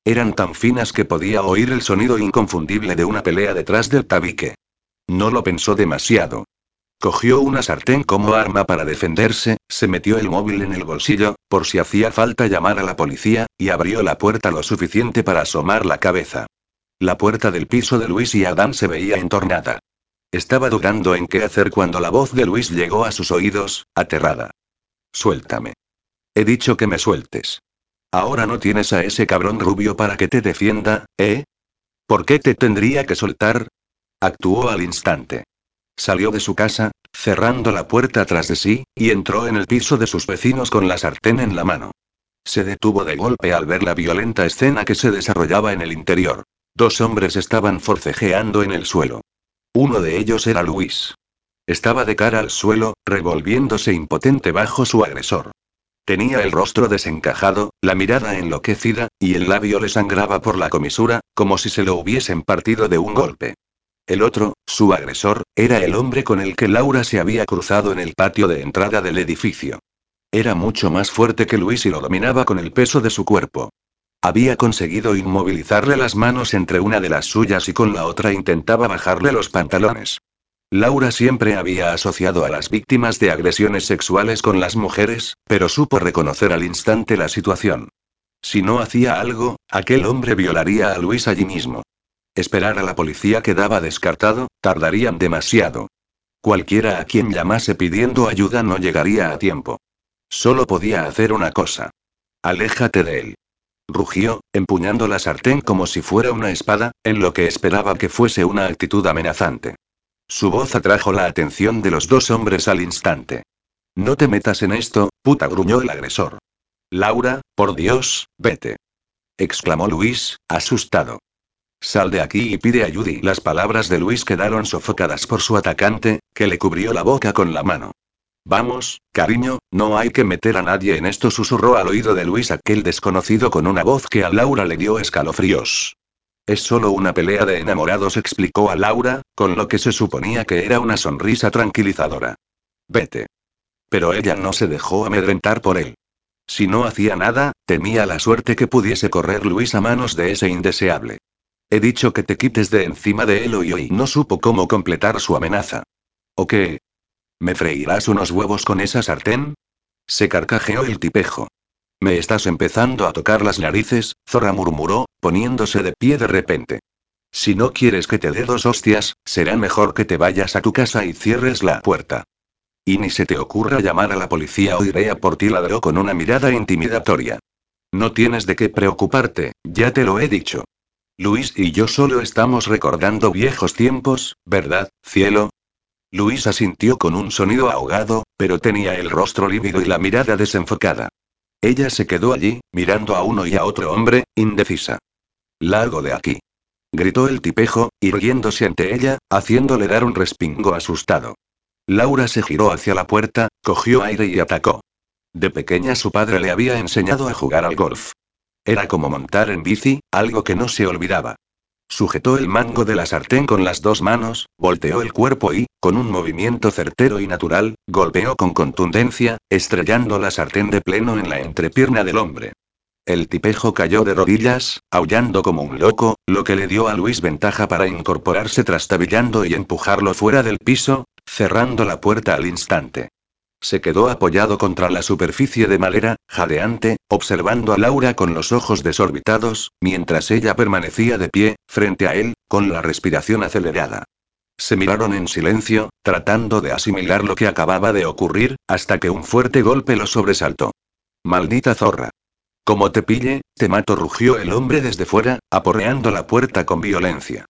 Eran tan finas que podía oír el sonido inconfundible de una pelea detrás del tabique. No lo pensó demasiado. Cogió una sartén como arma para defenderse, se metió el móvil en el bolsillo, por si hacía falta llamar a la policía, y abrió la puerta lo suficiente para asomar la cabeza. La puerta del piso de Luis y Adán se veía entornada. Estaba dudando en qué hacer cuando la voz de Luis llegó a sus oídos, aterrada. Suéltame. He dicho que me sueltes. Ahora no tienes a ese cabrón rubio para que te defienda, ¿eh? ¿Por qué te tendría que soltar? Actuó al instante. Salió de su casa, cerrando la puerta tras de sí, y entró en el piso de sus vecinos con la sartén en la mano. Se detuvo de golpe al ver la violenta escena que se desarrollaba en el interior. Dos hombres estaban forcejeando en el suelo. Uno de ellos era Luis. Estaba de cara al suelo, revolviéndose impotente bajo su agresor. Tenía el rostro desencajado, la mirada enloquecida, y el labio le sangraba por la comisura, como si se lo hubiesen partido de un golpe. El otro, su agresor, era el hombre con el que Laura se había cruzado en el patio de entrada del edificio. Era mucho más fuerte que Luis y lo dominaba con el peso de su cuerpo. Había conseguido inmovilizarle las manos entre una de las suyas y con la otra intentaba bajarle los pantalones. Laura siempre había asociado a las víctimas de agresiones sexuales con las mujeres, pero supo reconocer al instante la situación. Si no hacía algo, aquel hombre violaría a Luis allí mismo. Esperar a la policía quedaba descartado, tardarían demasiado. Cualquiera a quien llamase pidiendo ayuda no llegaría a tiempo. Solo podía hacer una cosa. Aléjate de él. Rugió, empuñando la sartén como si fuera una espada, en lo que esperaba que fuese una actitud amenazante. Su voz atrajo la atención de los dos hombres al instante. No te metas en esto, puta, gruñó el agresor. Laura, por Dios, vete. exclamó Luis, asustado. Sal de aquí y pide ayuda. Y las palabras de Luis quedaron sofocadas por su atacante, que le cubrió la boca con la mano. Vamos, cariño, no hay que meter a nadie en esto, susurró al oído de Luis aquel desconocido con una voz que a Laura le dio escalofríos. Es solo una pelea de enamorados, explicó a Laura, con lo que se suponía que era una sonrisa tranquilizadora. Vete. Pero ella no se dejó amedrentar por él. Si no hacía nada, temía la suerte que pudiese correr Luis a manos de ese indeseable. He dicho que te quites de encima de él y hoy no supo cómo completar su amenaza. ¿O qué? ¿Me freirás unos huevos con esa sartén? Se carcajeó el tipejo. Me estás empezando a tocar las narices, Zorra murmuró, poniéndose de pie de repente. Si no quieres que te dé dos hostias, será mejor que te vayas a tu casa y cierres la puerta. Y ni se te ocurra llamar a la policía o iré a por ti, ladró con una mirada intimidatoria. No tienes de qué preocuparte, ya te lo he dicho. Luis y yo solo estamos recordando viejos tiempos, ¿verdad, cielo? Luis asintió con un sonido ahogado, pero tenía el rostro lívido y la mirada desenfocada. Ella se quedó allí, mirando a uno y a otro hombre, indecisa. Largo de aquí. Gritó el tipejo, irguiéndose ante ella, haciéndole dar un respingo asustado. Laura se giró hacia la puerta, cogió aire y atacó. De pequeña su padre le había enseñado a jugar al golf. Era como montar en bici, algo que no se olvidaba. Sujetó el mango de la sartén con las dos manos, volteó el cuerpo y, con un movimiento certero y natural, golpeó con contundencia, estrellando la sartén de pleno en la entrepierna del hombre. El tipejo cayó de rodillas, aullando como un loco, lo que le dio a Luis ventaja para incorporarse trastabillando y empujarlo fuera del piso, cerrando la puerta al instante. Se quedó apoyado contra la superficie de madera, jadeante, observando a Laura con los ojos desorbitados, mientras ella permanecía de pie, frente a él, con la respiración acelerada. Se miraron en silencio, tratando de asimilar lo que acababa de ocurrir, hasta que un fuerte golpe lo sobresaltó. Maldita zorra. Como te pille, te mato, rugió el hombre desde fuera, aporreando la puerta con violencia.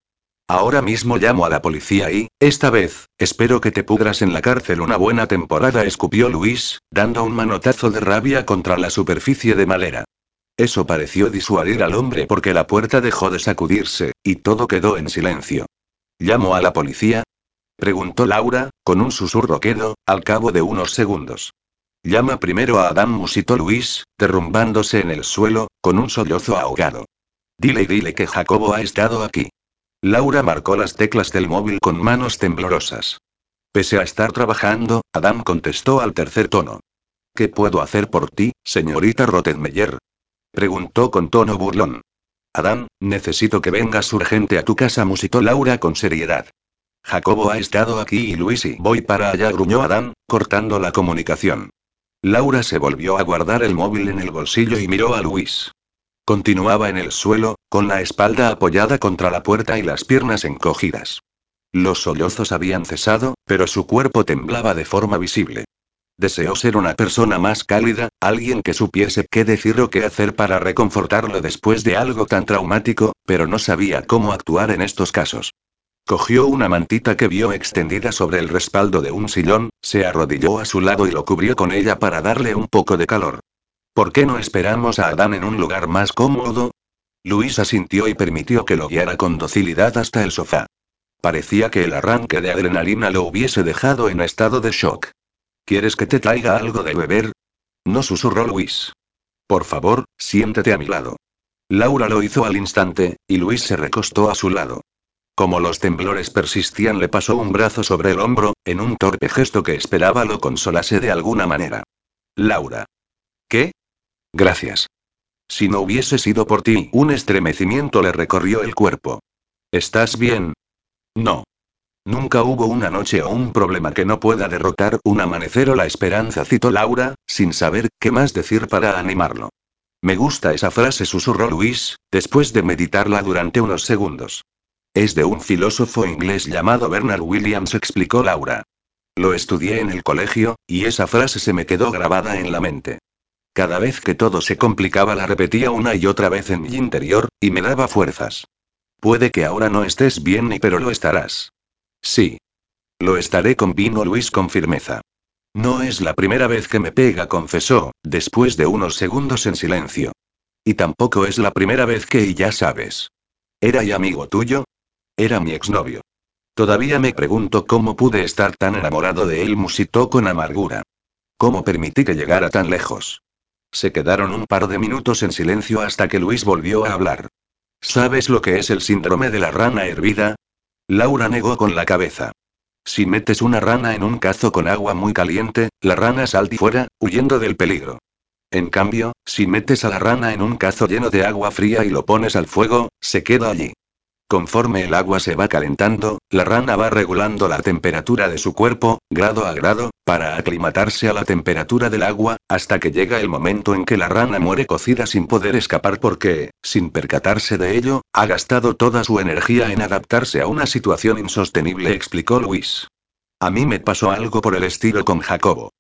Ahora mismo llamo a la policía y, esta vez, espero que te pudras en la cárcel una buena temporada, escupió Luis, dando un manotazo de rabia contra la superficie de madera. Eso pareció disuadir al hombre porque la puerta dejó de sacudirse, y todo quedó en silencio. ¿Llamo a la policía? preguntó Laura, con un susurro quedo, al cabo de unos segundos. Llama primero a Adam, musitó Luis, derrumbándose en el suelo, con un sollozo ahogado. Dile y dile que Jacobo ha estado aquí. Laura marcó las teclas del móvil con manos temblorosas. Pese a estar trabajando, Adam contestó al tercer tono. ¿Qué puedo hacer por ti, señorita Rottenmeier? Preguntó con tono burlón. Adam, necesito que vengas urgente a tu casa, musitó Laura con seriedad. Jacobo ha estado aquí y Luisi voy para allá, gruñó Adam, cortando la comunicación. Laura se volvió a guardar el móvil en el bolsillo y miró a Luis. Continuaba en el suelo, con la espalda apoyada contra la puerta y las piernas encogidas. Los sollozos habían cesado, pero su cuerpo temblaba de forma visible. Deseó ser una persona más cálida, alguien que supiese qué decir o qué hacer para reconfortarlo después de algo tan traumático, pero no sabía cómo actuar en estos casos. Cogió una mantita que vio extendida sobre el respaldo de un sillón, se arrodilló a su lado y lo cubrió con ella para darle un poco de calor. ¿Por qué no esperamos a Adán en un lugar más cómodo? Luis asintió y permitió que lo guiara con docilidad hasta el sofá. Parecía que el arranque de adrenalina lo hubiese dejado en estado de shock. ¿Quieres que te traiga algo de beber? No susurró Luis. Por favor, siéntete a mi lado. Laura lo hizo al instante, y Luis se recostó a su lado. Como los temblores persistían, le pasó un brazo sobre el hombro, en un torpe gesto que esperaba lo consolase de alguna manera. Laura. ¿Qué? Gracias. Si no hubiese sido por ti, un estremecimiento le recorrió el cuerpo. ¿Estás bien? No. Nunca hubo una noche o un problema que no pueda derrotar un amanecer o la esperanza, citó Laura, sin saber qué más decir para animarlo. Me gusta esa frase, susurró Luis, después de meditarla durante unos segundos. Es de un filósofo inglés llamado Bernard Williams, explicó Laura. Lo estudié en el colegio, y esa frase se me quedó grabada en la mente. Cada vez que todo se complicaba la repetía una y otra vez en mi interior, y me daba fuerzas. Puede que ahora no estés bien pero lo estarás. Sí. Lo estaré con vino Luis con firmeza. No es la primera vez que me pega, confesó, después de unos segundos en silencio. Y tampoco es la primera vez que, y ya sabes. ¿Era y amigo tuyo? Era mi exnovio. Todavía me pregunto cómo pude estar tan enamorado de él, musitó con amargura. ¿Cómo permití que llegara tan lejos? Se quedaron un par de minutos en silencio hasta que Luis volvió a hablar. ¿Sabes lo que es el síndrome de la rana hervida? Laura negó con la cabeza. Si metes una rana en un cazo con agua muy caliente, la rana salta fuera, huyendo del peligro. En cambio, si metes a la rana en un cazo lleno de agua fría y lo pones al fuego, se queda allí. Conforme el agua se va calentando, la rana va regulando la temperatura de su cuerpo, grado a grado, para aclimatarse a la temperatura del agua, hasta que llega el momento en que la rana muere cocida sin poder escapar porque, sin percatarse de ello, ha gastado toda su energía en adaptarse a una situación insostenible, explicó Luis. A mí me pasó algo por el estilo con Jacobo.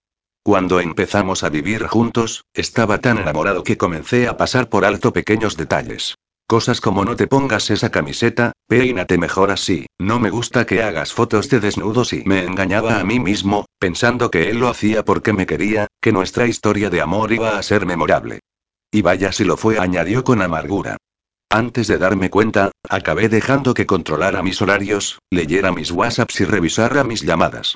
Cuando empezamos a vivir juntos, estaba tan enamorado que comencé a pasar por alto pequeños detalles. Cosas como no te pongas esa camiseta, peínate mejor así, no me gusta que hagas fotos de desnudos y me engañaba a mí mismo, pensando que él lo hacía porque me quería, que nuestra historia de amor iba a ser memorable. Y vaya si lo fue, añadió con amargura. Antes de darme cuenta, acabé dejando que controlara mis horarios, leyera mis WhatsApps y revisara mis llamadas.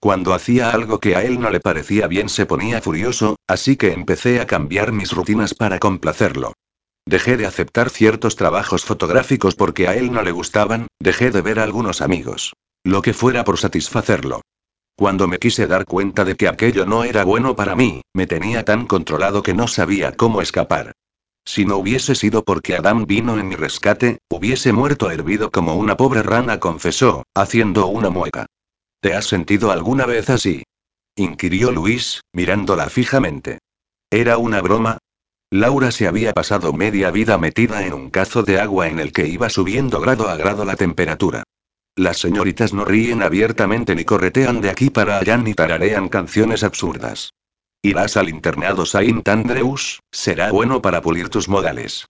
Cuando hacía algo que a él no le parecía bien se ponía furioso, así que empecé a cambiar mis rutinas para complacerlo. Dejé de aceptar ciertos trabajos fotográficos porque a él no le gustaban, dejé de ver a algunos amigos. Lo que fuera por satisfacerlo. Cuando me quise dar cuenta de que aquello no era bueno para mí, me tenía tan controlado que no sabía cómo escapar. Si no hubiese sido porque Adam vino en mi rescate, hubiese muerto hervido como una pobre rana, confesó, haciendo una mueca. ¿Te has sentido alguna vez así? inquirió Luis, mirándola fijamente. ¿Era una broma? Laura se había pasado media vida metida en un cazo de agua en el que iba subiendo grado a grado la temperatura. Las señoritas no ríen abiertamente ni corretean de aquí para allá ni tararean canciones absurdas. Irás al internado Saint Andrews, será bueno para pulir tus modales.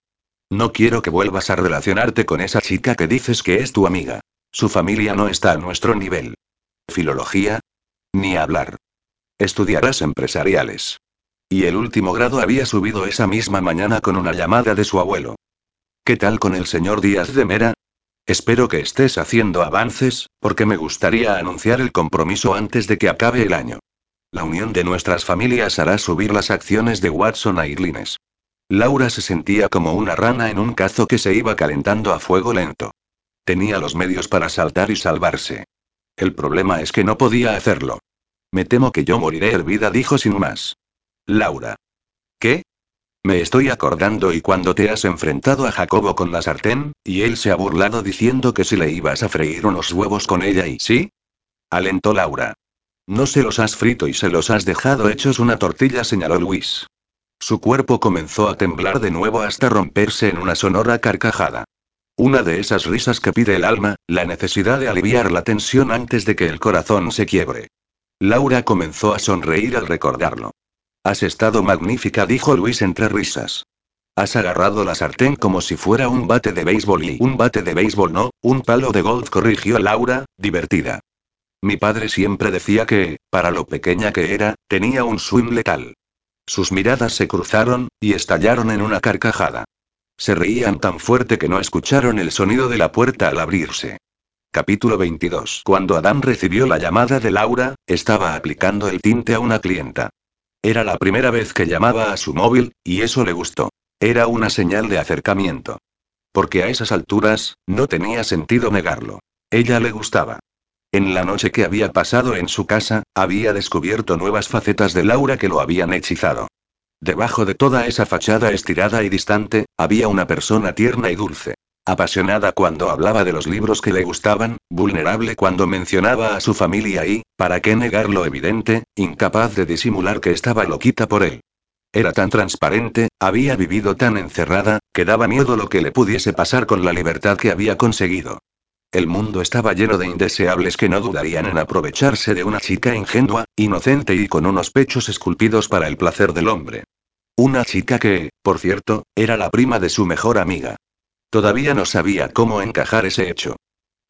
No quiero que vuelvas a relacionarte con esa chica que dices que es tu amiga. Su familia no está a nuestro nivel. Filología? Ni hablar. Estudiarás empresariales. Y el último grado había subido esa misma mañana con una llamada de su abuelo. ¿Qué tal con el señor Díaz de Mera? Espero que estés haciendo avances, porque me gustaría anunciar el compromiso antes de que acabe el año. La unión de nuestras familias hará subir las acciones de Watson a Irlines. Laura se sentía como una rana en un cazo que se iba calentando a fuego lento. Tenía los medios para saltar y salvarse. El problema es que no podía hacerlo. Me temo que yo moriré hervida, dijo sin más. Laura. ¿Qué? Me estoy acordando y cuando te has enfrentado a Jacobo con la sartén, y él se ha burlado diciendo que si le ibas a freír unos huevos con ella y sí. Alentó Laura. No se los has frito y se los has dejado hechos una tortilla, señaló Luis. Su cuerpo comenzó a temblar de nuevo hasta romperse en una sonora carcajada. Una de esas risas que pide el alma, la necesidad de aliviar la tensión antes de que el corazón se quiebre. Laura comenzó a sonreír al recordarlo. Has estado magnífica, dijo Luis entre risas. Has agarrado la sartén como si fuera un bate de béisbol y un bate de béisbol no, un palo de golf, corrigió Laura, divertida. Mi padre siempre decía que, para lo pequeña que era, tenía un swing letal. Sus miradas se cruzaron, y estallaron en una carcajada. Se reían tan fuerte que no escucharon el sonido de la puerta al abrirse. Capítulo 22. Cuando Adam recibió la llamada de Laura, estaba aplicando el tinte a una clienta. Era la primera vez que llamaba a su móvil, y eso le gustó. Era una señal de acercamiento. Porque a esas alturas, no tenía sentido negarlo. Ella le gustaba. En la noche que había pasado en su casa, había descubierto nuevas facetas de Laura que lo habían hechizado. Debajo de toda esa fachada estirada y distante, había una persona tierna y dulce. Apasionada cuando hablaba de los libros que le gustaban, vulnerable cuando mencionaba a su familia y, ¿para qué negar lo evidente?, incapaz de disimular que estaba loquita por él. Era tan transparente, había vivido tan encerrada, que daba miedo lo que le pudiese pasar con la libertad que había conseguido. El mundo estaba lleno de indeseables que no dudarían en aprovecharse de una chica ingenua, inocente y con unos pechos esculpidos para el placer del hombre. Una chica que, por cierto, era la prima de su mejor amiga. Todavía no sabía cómo encajar ese hecho.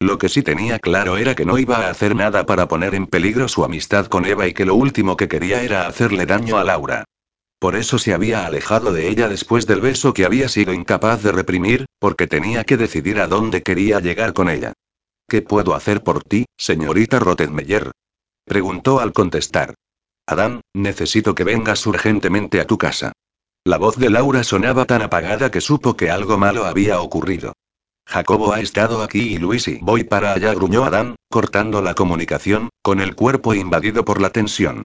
Lo que sí tenía claro era que no iba a hacer nada para poner en peligro su amistad con Eva y que lo último que quería era hacerle daño a Laura. Por eso se había alejado de ella después del beso que había sido incapaz de reprimir, porque tenía que decidir a dónde quería llegar con ella. ¿Qué puedo hacer por ti, señorita Rottenmeier? Preguntó al contestar. Adán, necesito que vengas urgentemente a tu casa. La voz de Laura sonaba tan apagada que supo que algo malo había ocurrido. Jacobo ha estado aquí y Luisi voy para allá, gruñó Adán, cortando la comunicación, con el cuerpo invadido por la tensión.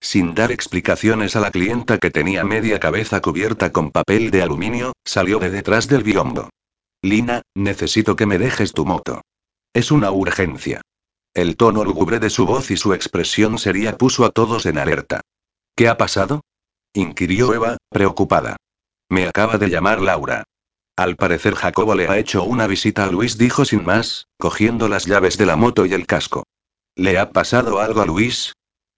Sin dar explicaciones a la clienta que tenía media cabeza cubierta con papel de aluminio, salió de detrás del biombo. Lina, necesito que me dejes tu moto. Es una urgencia. El tono lúgubre de su voz y su expresión seria puso a todos en alerta. ¿Qué ha pasado? Inquirió Eva, preocupada. Me acaba de llamar Laura. Al parecer Jacobo le ha hecho una visita a Luis, dijo sin más, cogiendo las llaves de la moto y el casco. ¿Le ha pasado algo a Luis?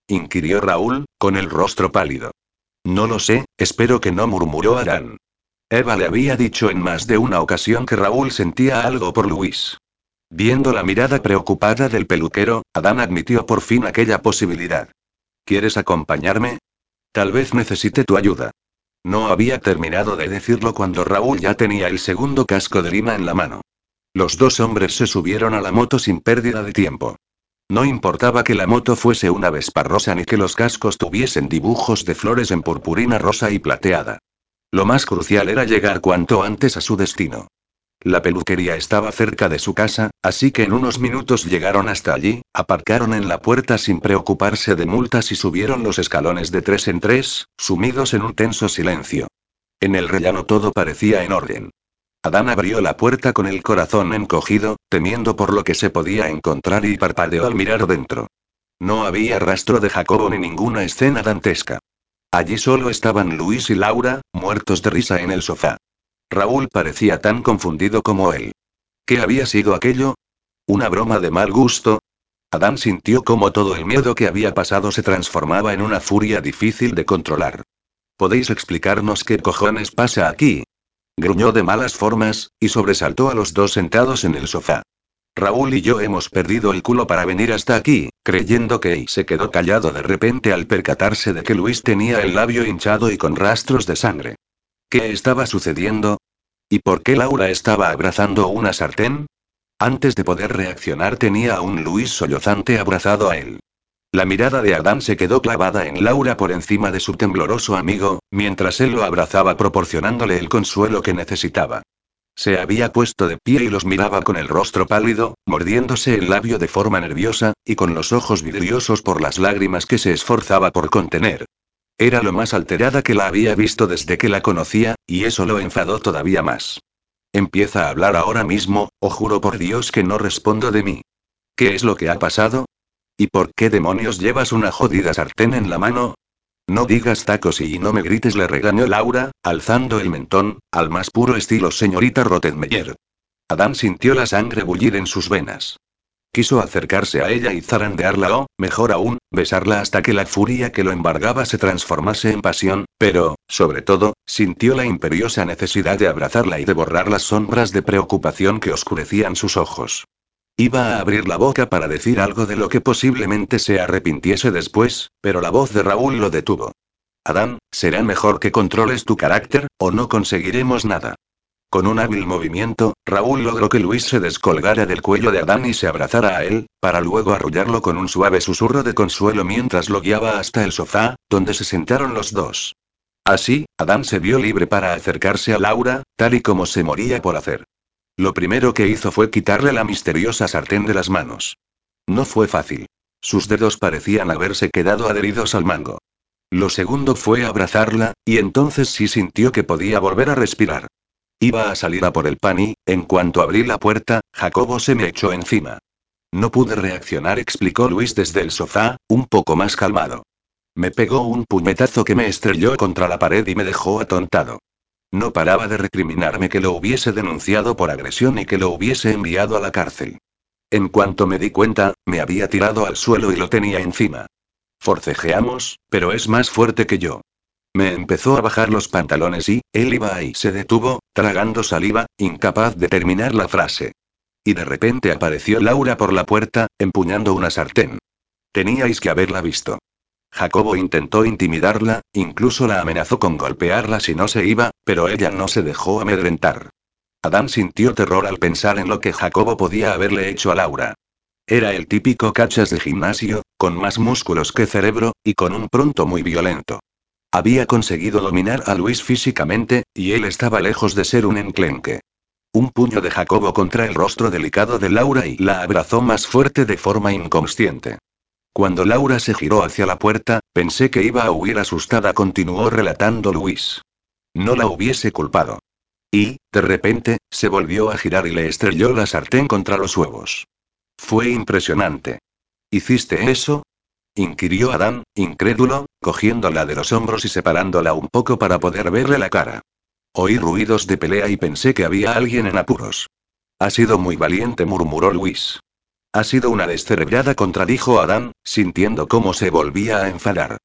inquirió Raúl, con el rostro pálido. No lo sé, espero que no murmuró Arán. Eva le había dicho en más de una ocasión que Raúl sentía algo por Luis. Viendo la mirada preocupada del peluquero, Adán admitió por fin aquella posibilidad. ¿Quieres acompañarme? Tal vez necesite tu ayuda. No había terminado de decirlo cuando Raúl ya tenía el segundo casco de lima en la mano. Los dos hombres se subieron a la moto sin pérdida de tiempo. No importaba que la moto fuese una Vespa rosa ni que los cascos tuviesen dibujos de flores en purpurina rosa y plateada. Lo más crucial era llegar cuanto antes a su destino. La peluquería estaba cerca de su casa, así que en unos minutos llegaron hasta allí, aparcaron en la puerta sin preocuparse de multas y subieron los escalones de tres en tres, sumidos en un tenso silencio. En el rellano todo parecía en orden. Adán abrió la puerta con el corazón encogido, temiendo por lo que se podía encontrar y parpadeó al mirar dentro. No había rastro de Jacobo ni ninguna escena dantesca. Allí solo estaban Luis y Laura, muertos de risa en el sofá. Raúl parecía tan confundido como él. ¿Qué había sido aquello? ¿Una broma de mal gusto? Adán sintió como todo el miedo que había pasado se transformaba en una furia difícil de controlar. ¿Podéis explicarnos qué cojones pasa aquí? Gruñó de malas formas, y sobresaltó a los dos sentados en el sofá. Raúl y yo hemos perdido el culo para venir hasta aquí, creyendo que se quedó callado de repente al percatarse de que Luis tenía el labio hinchado y con rastros de sangre. ¿Qué estaba sucediendo? ¿Y por qué Laura estaba abrazando una sartén? Antes de poder reaccionar tenía a un Luis sollozante abrazado a él. La mirada de Adán se quedó clavada en Laura por encima de su tembloroso amigo, mientras él lo abrazaba proporcionándole el consuelo que necesitaba. Se había puesto de pie y los miraba con el rostro pálido, mordiéndose el labio de forma nerviosa, y con los ojos vidriosos por las lágrimas que se esforzaba por contener. Era lo más alterada que la había visto desde que la conocía, y eso lo enfadó todavía más. Empieza a hablar ahora mismo, o juro por Dios que no respondo de mí. ¿Qué es lo que ha pasado? ¿Y por qué demonios llevas una jodida sartén en la mano? No digas tacos y no me grites, le regañó Laura, alzando el mentón, al más puro estilo señorita Rottenmeier. Adán sintió la sangre bullir en sus venas. Quiso acercarse a ella y zarandearla o, mejor aún, besarla hasta que la furia que lo embargaba se transformase en pasión, pero, sobre todo, sintió la imperiosa necesidad de abrazarla y de borrar las sombras de preocupación que oscurecían sus ojos. Iba a abrir la boca para decir algo de lo que posiblemente se arrepintiese después, pero la voz de Raúl lo detuvo. Adán, será mejor que controles tu carácter, o no conseguiremos nada. Con un hábil movimiento, Raúl logró que Luis se descolgara del cuello de Adán y se abrazara a él, para luego arrullarlo con un suave susurro de consuelo mientras lo guiaba hasta el sofá, donde se sentaron los dos. Así, Adán se vio libre para acercarse a Laura, tal y como se moría por hacer. Lo primero que hizo fue quitarle la misteriosa sartén de las manos. No fue fácil. Sus dedos parecían haberse quedado adheridos al mango. Lo segundo fue abrazarla, y entonces sí sintió que podía volver a respirar. Iba a salir a por el pan y, en cuanto abrí la puerta, Jacobo se me echó encima. No pude reaccionar, explicó Luis desde el sofá, un poco más calmado. Me pegó un puñetazo que me estrelló contra la pared y me dejó atontado. No paraba de recriminarme que lo hubiese denunciado por agresión y que lo hubiese enviado a la cárcel. En cuanto me di cuenta, me había tirado al suelo y lo tenía encima. Forcejeamos, pero es más fuerte que yo. Me empezó a bajar los pantalones y, él iba ahí. Se detuvo, tragando saliva, incapaz de terminar la frase. Y de repente apareció Laura por la puerta, empuñando una sartén. Teníais que haberla visto. Jacobo intentó intimidarla, incluso la amenazó con golpearla si no se iba, pero ella no se dejó amedrentar. Adán sintió terror al pensar en lo que Jacobo podía haberle hecho a Laura. Era el típico cachas de gimnasio, con más músculos que cerebro, y con un pronto muy violento. Había conseguido dominar a Luis físicamente, y él estaba lejos de ser un enclenque. Un puño de Jacobo contra el rostro delicado de Laura y la abrazó más fuerte de forma inconsciente. Cuando Laura se giró hacia la puerta, pensé que iba a huir asustada, continuó relatando Luis. No la hubiese culpado. Y, de repente, se volvió a girar y le estrelló la sartén contra los huevos. Fue impresionante. ¿Hiciste eso? Inquirió Adán, incrédulo, cogiéndola de los hombros y separándola un poco para poder verle la cara. Oí ruidos de pelea y pensé que había alguien en apuros. Ha sido muy valiente, murmuró Luis. Ha sido una descerebrada, contradijo Adán, sintiendo cómo se volvía a enfadar.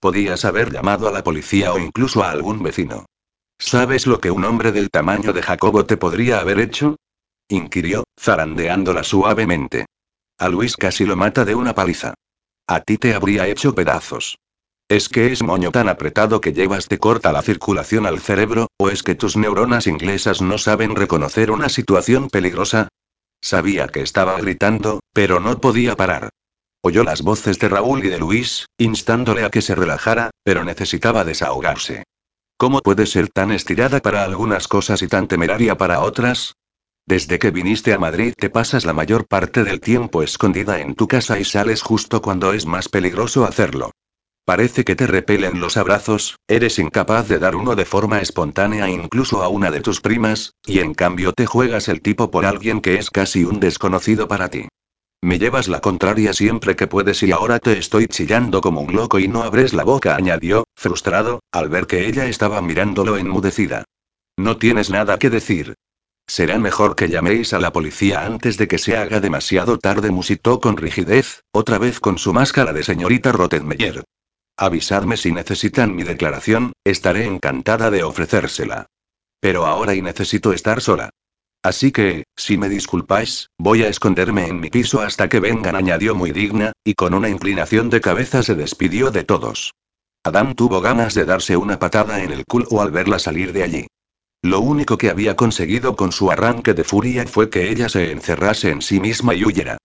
Podías haber llamado a la policía o incluso a algún vecino. ¿Sabes lo que un hombre del tamaño de Jacobo te podría haber hecho? inquirió, zarandeándola suavemente. A Luis casi lo mata de una paliza. A ti te habría hecho pedazos. ¿Es que es moño tan apretado que llevas te corta la circulación al cerebro, o es que tus neuronas inglesas no saben reconocer una situación peligrosa? Sabía que estaba gritando, pero no podía parar. Oyó las voces de Raúl y de Luis, instándole a que se relajara, pero necesitaba desahogarse. ¿Cómo puede ser tan estirada para algunas cosas y tan temeraria para otras? Desde que viniste a Madrid te pasas la mayor parte del tiempo escondida en tu casa y sales justo cuando es más peligroso hacerlo. Parece que te repelen los abrazos, eres incapaz de dar uno de forma espontánea incluso a una de tus primas, y en cambio te juegas el tipo por alguien que es casi un desconocido para ti. Me llevas la contraria siempre que puedes y ahora te estoy chillando como un loco y no abres la boca, añadió, frustrado, al ver que ella estaba mirándolo enmudecida. No tienes nada que decir. Será mejor que llaméis a la policía antes de que se haga demasiado tarde, musitó con rigidez, otra vez con su máscara de señorita Rottenmeier. Avisadme si necesitan mi declaración, estaré encantada de ofrecérsela. Pero ahora y necesito estar sola. Así que, si me disculpáis, voy a esconderme en mi piso hasta que vengan, añadió muy digna, y con una inclinación de cabeza se despidió de todos. Adam tuvo ganas de darse una patada en el culo al verla salir de allí. Lo único que había conseguido con su arranque de furia fue que ella se encerrase en sí misma y huyera.